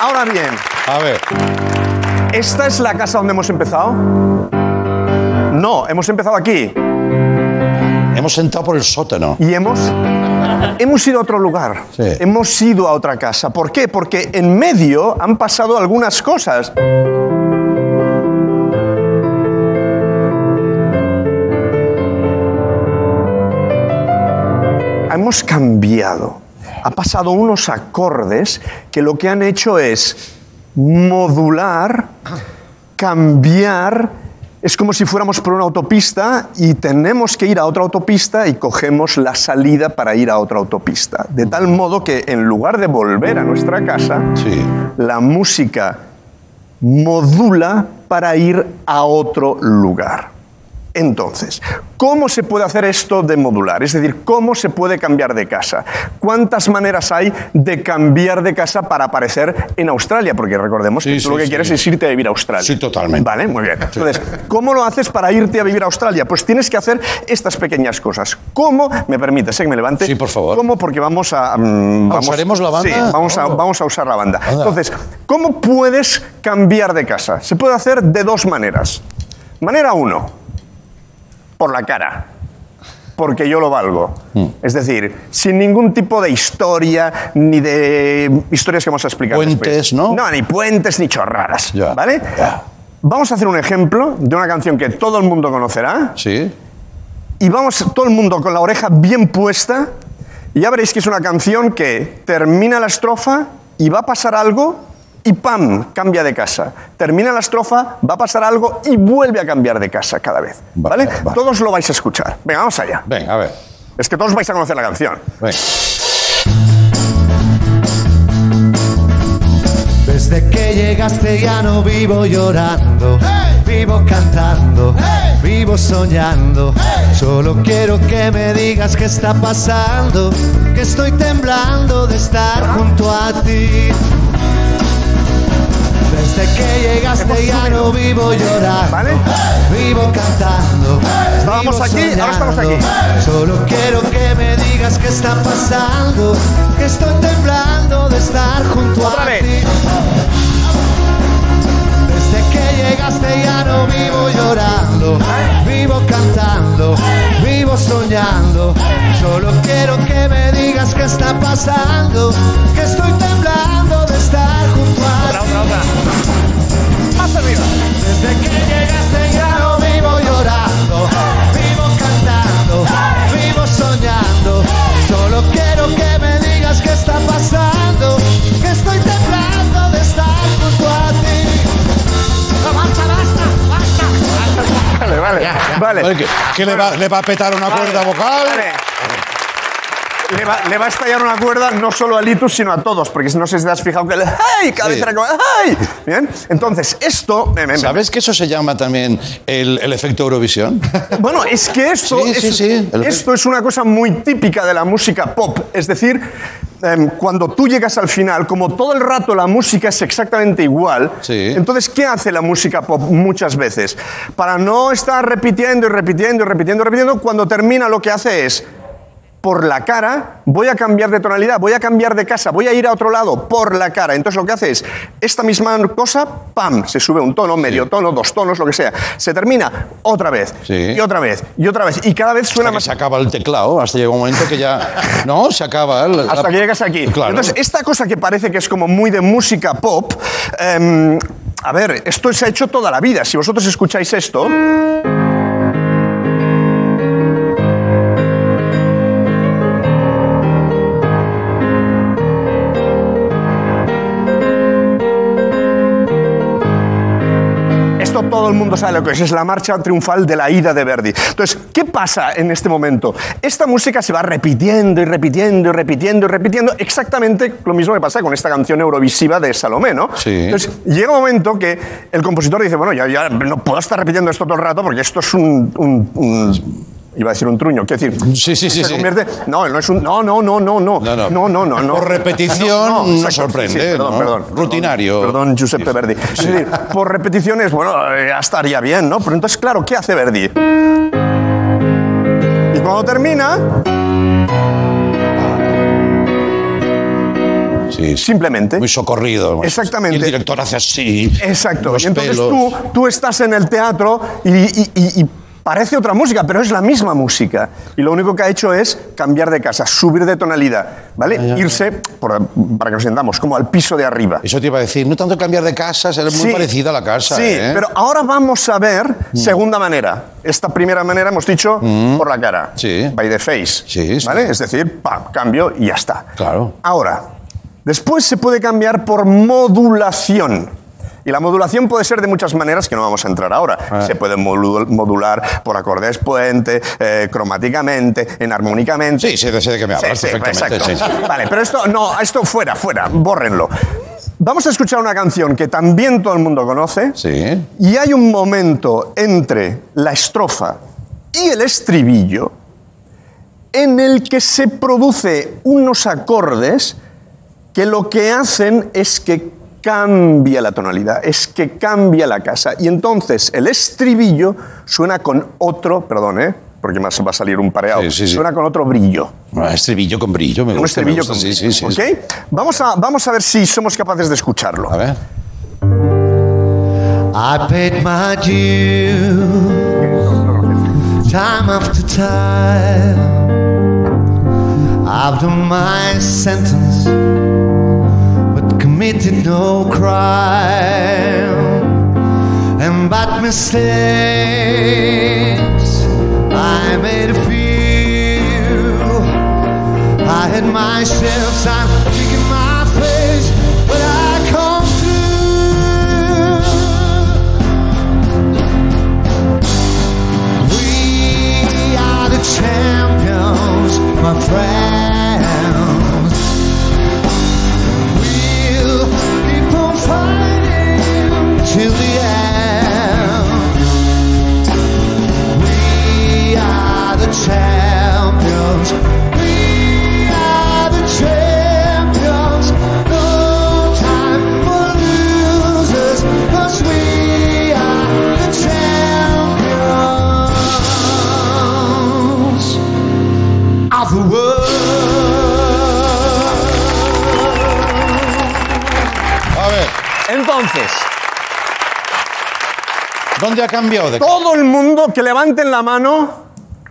Ahora bien, A ver. ¿esta es la casa donde hemos empezado? No, hemos empezado aquí Hemos sentado por el sótano. y hemos, hemos ido a otro lugar. Sí. Hemos ido a otra casa. ¿Por qué? Porque en medio han pasado algunas cosas. Hemos cambiado. Ha pasado unos acordes que lo que han hecho es modular, cambiar. Es como si fuéramos por una autopista y tenemos que ir a otra autopista y cogemos la salida para ir a otra autopista. De tal modo que en lugar de volver a nuestra casa, Sí. la música modula para ir a otro lugar. Entonces, ¿cómo se puede hacer esto de modular? Es decir, ¿cómo se puede cambiar de casa? ¿Cuántas maneras hay de cambiar de casa para aparecer en Australia? Porque recordemos Sí, que tú sí, lo que sí. quieres es irte a vivir a Australia. Sí, totalmente. Vale, muy bien. Entonces, ¿cómo lo haces para irte a vivir a Australia? Pues tienes que hacer estas pequeñas cosas. ¿Cómo? ¿Me permites eh, que me levante? Sí, por favor. ¿Cómo? Porque vamos a... mm, vamos, ¿usaremos la banda? Sí, vamos a, Oh. vamos a usar la banda. Anda. Entonces, ¿cómo puedes cambiar de casa? Se puede hacer de dos maneras. Manera uno, por la cara. Porque yo lo valgo. Mm. Es decir, sin ningún tipo de historia, ni de historias que vamos a explicar. Puentes, después. ¿no? No, ni puentes, ni chorradas. ¿Vale? Vamos a hacer un ejemplo de una canción que todo el mundo conocerá. Sí. Y vamos todo el mundo con la oreja bien puesta. Y ya veréis que es una canción que termina la estrofa y va a pasar algo y ¡pam! cambia de casa. Termina la estrofa, va a pasar algo y vuelve a cambiar de casa cada vez. Vale, ¿Vale? vale. Todos lo vais a escuchar. Venga, vamos allá. Ven, a ver. Es que todos vais a conocer la canción. Ven. Desde que llegaste ya no vivo llorando, vivo cantando, vivo soñando. Solo quiero que me digas qué está pasando, que estoy temblando de estar junto a ti. Desde que llegaste ya no vivo llorando, ¿Vale? vivo cantando. Estábamos aquí, ahora estamos aquí. Solo quiero que me digas qué está pasando, que estoy temblando de estar junto Otra a vez. ti. Desde que llegaste ya no vivo llorando, vivo cantando, vivo soñando. Solo quiero que me digas qué está pasando, que estoy temblando de estar junto a ti. Otra, otra. Más arriba. Desde que llegaste ya no vivo llorando, vivo cantando, vivo soñando. Solo quiero que me digas qué está pasando, que estoy temblando de estar junto a ti. Vale, vale. Vale. Oye, ¿qué, qué le, va, le va a petar una cuerda vocal? Vale. Le va, le va a estallar una cuerda no solo a Litus, sino a todos, porque no sé si te has fijado que el ¡ay! Sí. como ¡ay! Bien, entonces esto. ¿Sabes que eso se llama también el, el efecto Eurovisión? Bueno, es que esto, Sí, es, sí, el- esto es una cosa muy típica de la música pop. Es decir, em, cuando tú llegas al final, como todo el rato la música es exactamente igual, Sí. entonces, ¿qué hace la música pop muchas veces? Para no estar repitiendo y repitiendo y repitiendo y repitiendo, cuando termina lo que hace es por la cara, voy a cambiar de tonalidad, voy a cambiar de casa, voy a ir a otro lado por la cara. Entonces lo que hace es, esta misma cosa, ¡pam!, se sube un tono, medio tono, dos tonos, lo que sea. Se termina otra vez, Sí. y otra vez, y otra vez. Y cada vez suena Hasta que más... se acaba el teclado, hasta llega un momento que ya... No, se acaba. el- Hasta la- que llegas aquí. Claro. Entonces, esta cosa que parece que es como muy de música pop, em, a ver, esto se ha hecho toda la vida. Si vosotros escucháis esto... mundo sabe lo que es, es la marcha triunfal de la ida de Verdi. Entonces, ¿qué pasa en este momento? Esta música se va repitiendo y repitiendo y repitiendo y repitiendo exactamente lo mismo que pasa con esta canción eurovisiva de Salomé, ¿no? Sí. Entonces, llega un momento que el compositor dice, bueno, ya, ya no puedo estar repitiendo esto todo el rato porque esto es un... un- un- Iba a decir un truño, quiero decir. Sí, sí, sí, se sí. convierte- no, no es un. No, no, no, no, no. No, no. No, no. Por repetición no sorprende, perdón, ¿no? perdón. Rutinario. Perdón, Giuseppe Verdi. Es decir, por repeticiones, bueno, eh, ya estaría bien, ¿no? Pero entonces, claro, ¿qué hace Verdi? Y cuando termina, Sí, simplemente. Muy socorrido. Exactamente. Y el director hace así. Exacto. Y entonces pelos. tú, tú estás en el teatro y, y- y- y parece otra música, pero es la misma música. Y lo único que ha hecho es cambiar de casa, subir de tonalidad, ¿vale? Irse, por- para que nos entendamos, como al piso de arriba. Eso te iba a decir, no tanto cambiar de casa, ser muy Sí. parecida a la casa. Sí, ¿eh? pero ahora vamos a ver segunda manera. Esta primera manera hemos dicho por la cara. Mm. Sí. By the face. Sí. ¿Vale? Es decir, pa, cambio y ya está. Claro. Ahora, después se puede cambiar por modulación. Y la modulación puede ser de muchas maneras que no vamos a entrar ahora. Ah. Se puede modu- modular por acordes puente, eh, cromáticamente, enarmónicamente. Sí, de, sé de qué me hablas perfectamente. exacto. sí, sí. Vale, pero esto no, esto fuera, fuera, bórrenlo. Vamos a escuchar una canción que también todo el mundo conoce. Sí. Y hay un momento entre la estrofa y el estribillo en el que se produce unos acordes que lo que hacen es que cambia la tonalidad, es que cambia la casa. Y entonces el estribillo suena con otro, perdón, ¿eh? porque más va a salir un pareado, Sí, sí, sí. suena con otro brillo. Un estribillo con brillo, me Un gusta. me estribillo gusta, con sí, sí, brillo, sí, ¿ok? Vamos, a, vamos a ver si somos capaces de escucharlo. A ver. I paid my due time after time. I've done my sentence, committed no crime. And but mistakes, I made a few. I had myself time kicking my face, but I come through. We are the champions, my friends. Fighting till the Entonces, ¿dónde ha cambiado de todo el mundo que levanten la mano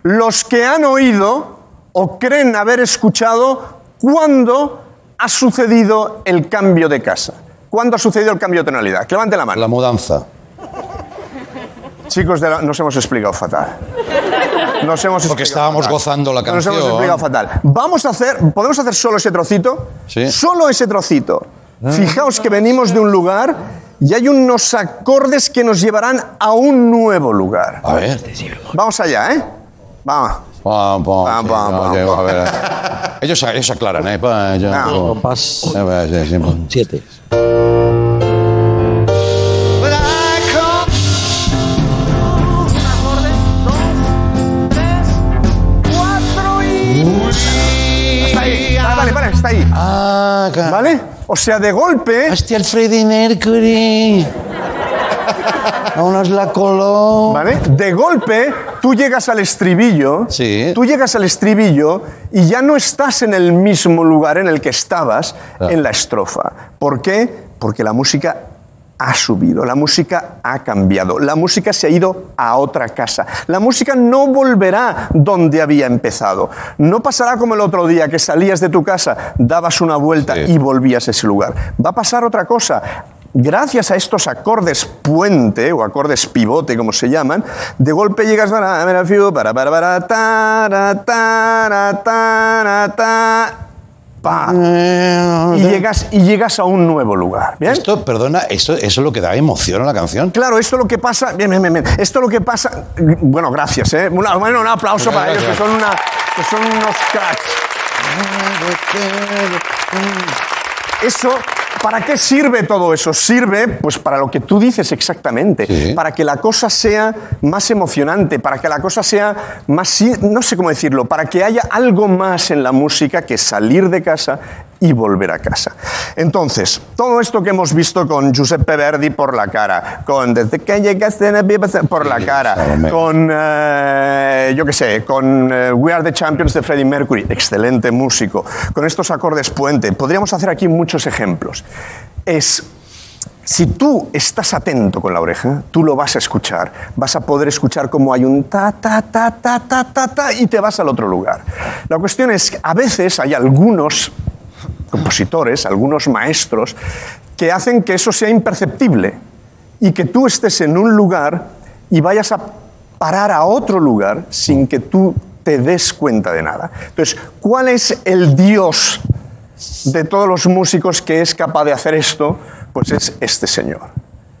los que han oído o creen haber escuchado cuándo ha sucedido el cambio de casa. ¿Cuándo ha sucedido el cambio de tonalidad? Que levanten la mano. la mudanza? Chicos, de la- nos hemos explicado fatal. Nos hemos Porque explicado estábamos fatal. gozando la Nos hemos canción. explicado fatal. Vamos a hacer, ¿podemos hacer solo ese trocito? Sí. Solo ese trocito. Fijaos que venimos de un lugar y hay unos acordes que nos llevarán a un nuevo lugar. A ver. Vamos allá, ¿eh? Vamos. Pam, pam, Pam, sí, pam, no, pam, que- pam. a ver. Ellos, ellos aclaran, ¿eh? Pa, yo- Ah. sí, siete. Ah, está ahí. Ah, ¿Vale? O sea, de golpe, Hostia, el Freddie Mercury. Aún es la coló. ¿vale? De golpe, tú llegas al estribillo, Sí. tú llegas al estribillo y ya no estás en el mismo lugar en el que estabas Ah. en la estrofa. ¿Por qué? Porque la música ha subido, la música ha cambiado, la música se ha ido a otra casa, la música no volverá donde había empezado, no pasará como el otro día que salías de tu casa, dabas una vuelta Sí. y volvías a ese lugar, va a pasar otra cosa. Gracias a estos acordes puente o acordes pivote, como se llaman, de golpe llegas para para para para para ta, ta, ta, ta, ta, pa. y llegas y llegas a un nuevo lugar. ¿bien? Esto, perdona, eso, eso es lo que da emoción a la canción. Claro, esto es lo que pasa. Bien, bien, bien, bien. Esto es lo que pasa. Bueno, gracias, ¿eh? Una- bueno, un aplauso para ellos, que son, una, que son unos cracks. Eso, ¿para qué sirve todo eso? Sirve, pues, para lo que tú dices exactamente. Sí. Para que la cosa sea más emocionante, para que la cosa sea más. No sé cómo decirlo, para que haya algo más en la música que salir de casa y volver a casa. Entonces, todo esto que hemos visto con Giuseppe Verdi por la cara, con Desde que llegaste en el- por la cara, con, eh, yo qué sé, con eh, We Are the Champions de Freddie Mercury, excelente músico, con estos acordes puente, podríamos hacer aquí muchos ejemplos. Es si tú estás atento con la oreja, tú lo vas a escuchar. Vas a poder escuchar cómo hay un ta, ta, ta, ta, ta, ta, ta, y te vas al otro lugar. La cuestión es que a veces hay algunos compositores, algunos maestros, que hacen que eso sea imperceptible y que tú estés en un lugar y vayas a parar a otro lugar sin que tú te des cuenta de nada. Entonces, ¿cuál es el Dios de todos los músicos que es capaz de hacer esto? Pues es este señor,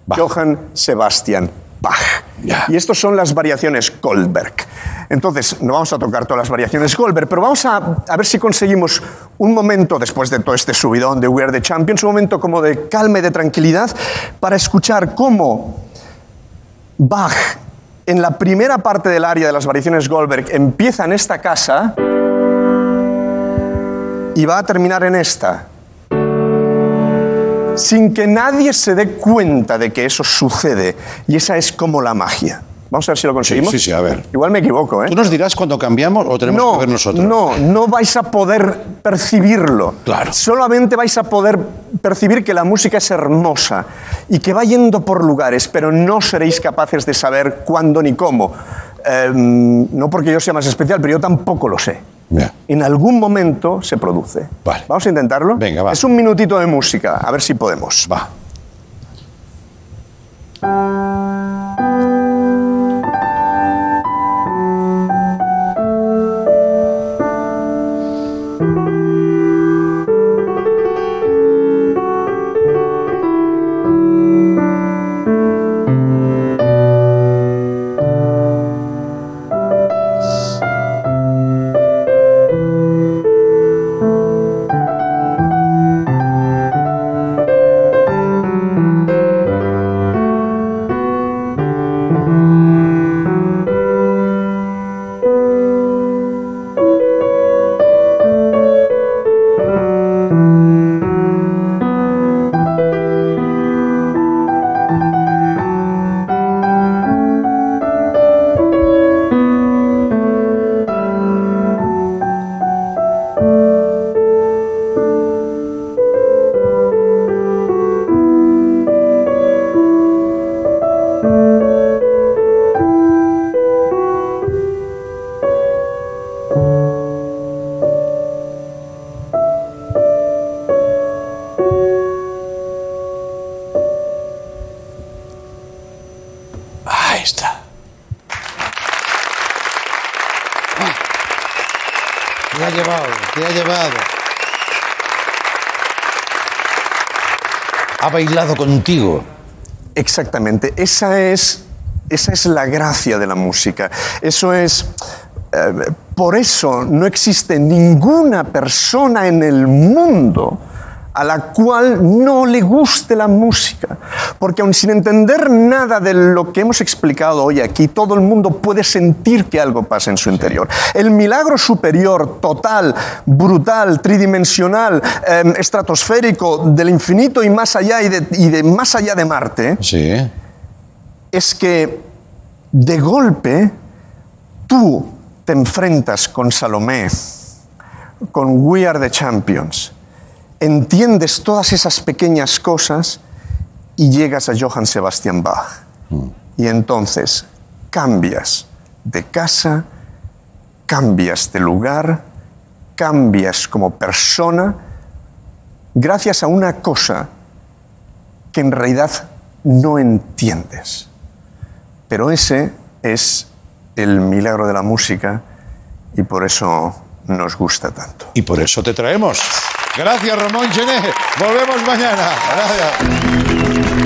Bach. Johann Sebastian Bach. Y estas son las variaciones Goldberg. Entonces, no vamos a tocar todas las variaciones Goldberg, pero vamos a, a ver si conseguimos un momento, después de todo este subidón de We Are the Champions, un momento como de calma y de tranquilidad para escuchar cómo Bach, en la primera parte del área de las variaciones Goldberg, empieza en esta casa y va a terminar en esta. Sin que nadie se dé cuenta de que eso sucede. Y esa es como la magia. Vamos a ver si lo conseguimos. sí, sí, a ver. Igual me equivoco, ¿eh? ¿Tú nos dirás cuando cambiamos o tenemos no, que ver nosotros? No, no vais a poder percibirlo. Claro. Solamente vais a poder percibir que la música es hermosa y que va yendo por lugares, pero no seréis capaces de saber cuándo ni cómo. Em, no porque yo sea más especial, pero yo tampoco lo sé. En algún momento se produce. Vale. Vamos a intentarlo. Venga, va. Es un minutito de música, a ver si podemos. Va. Ha bailado contigo. Exactamente, esa es, esa es la gracia de la música. Eso es. eh, por eso no existe ninguna persona en el mundo a la cual no le guste la música. Porque aun sin entender nada de lo que hemos explicado hoy aquí, todo el mundo puede sentir que algo pasa en su interior. El milagro superior, total, brutal, tridimensional, eh, estratosférico, del infinito y más allá y de, y de más allá de Marte, Sí. es que de golpe tú te enfrentas con Salomé, con We Are the Champions, entiendes todas esas pequeñas cosas y llegas a Johann Sebastian Bach. Y entonces cambias de casa, cambias de lugar, cambias como persona, gracias a una cosa que en realidad no entiendes. Pero ese es el milagro de la música y por eso nos gusta tanto. Y por eso te traemos. Gracias, Ramón Chené. Volvemos mañana. Gracias.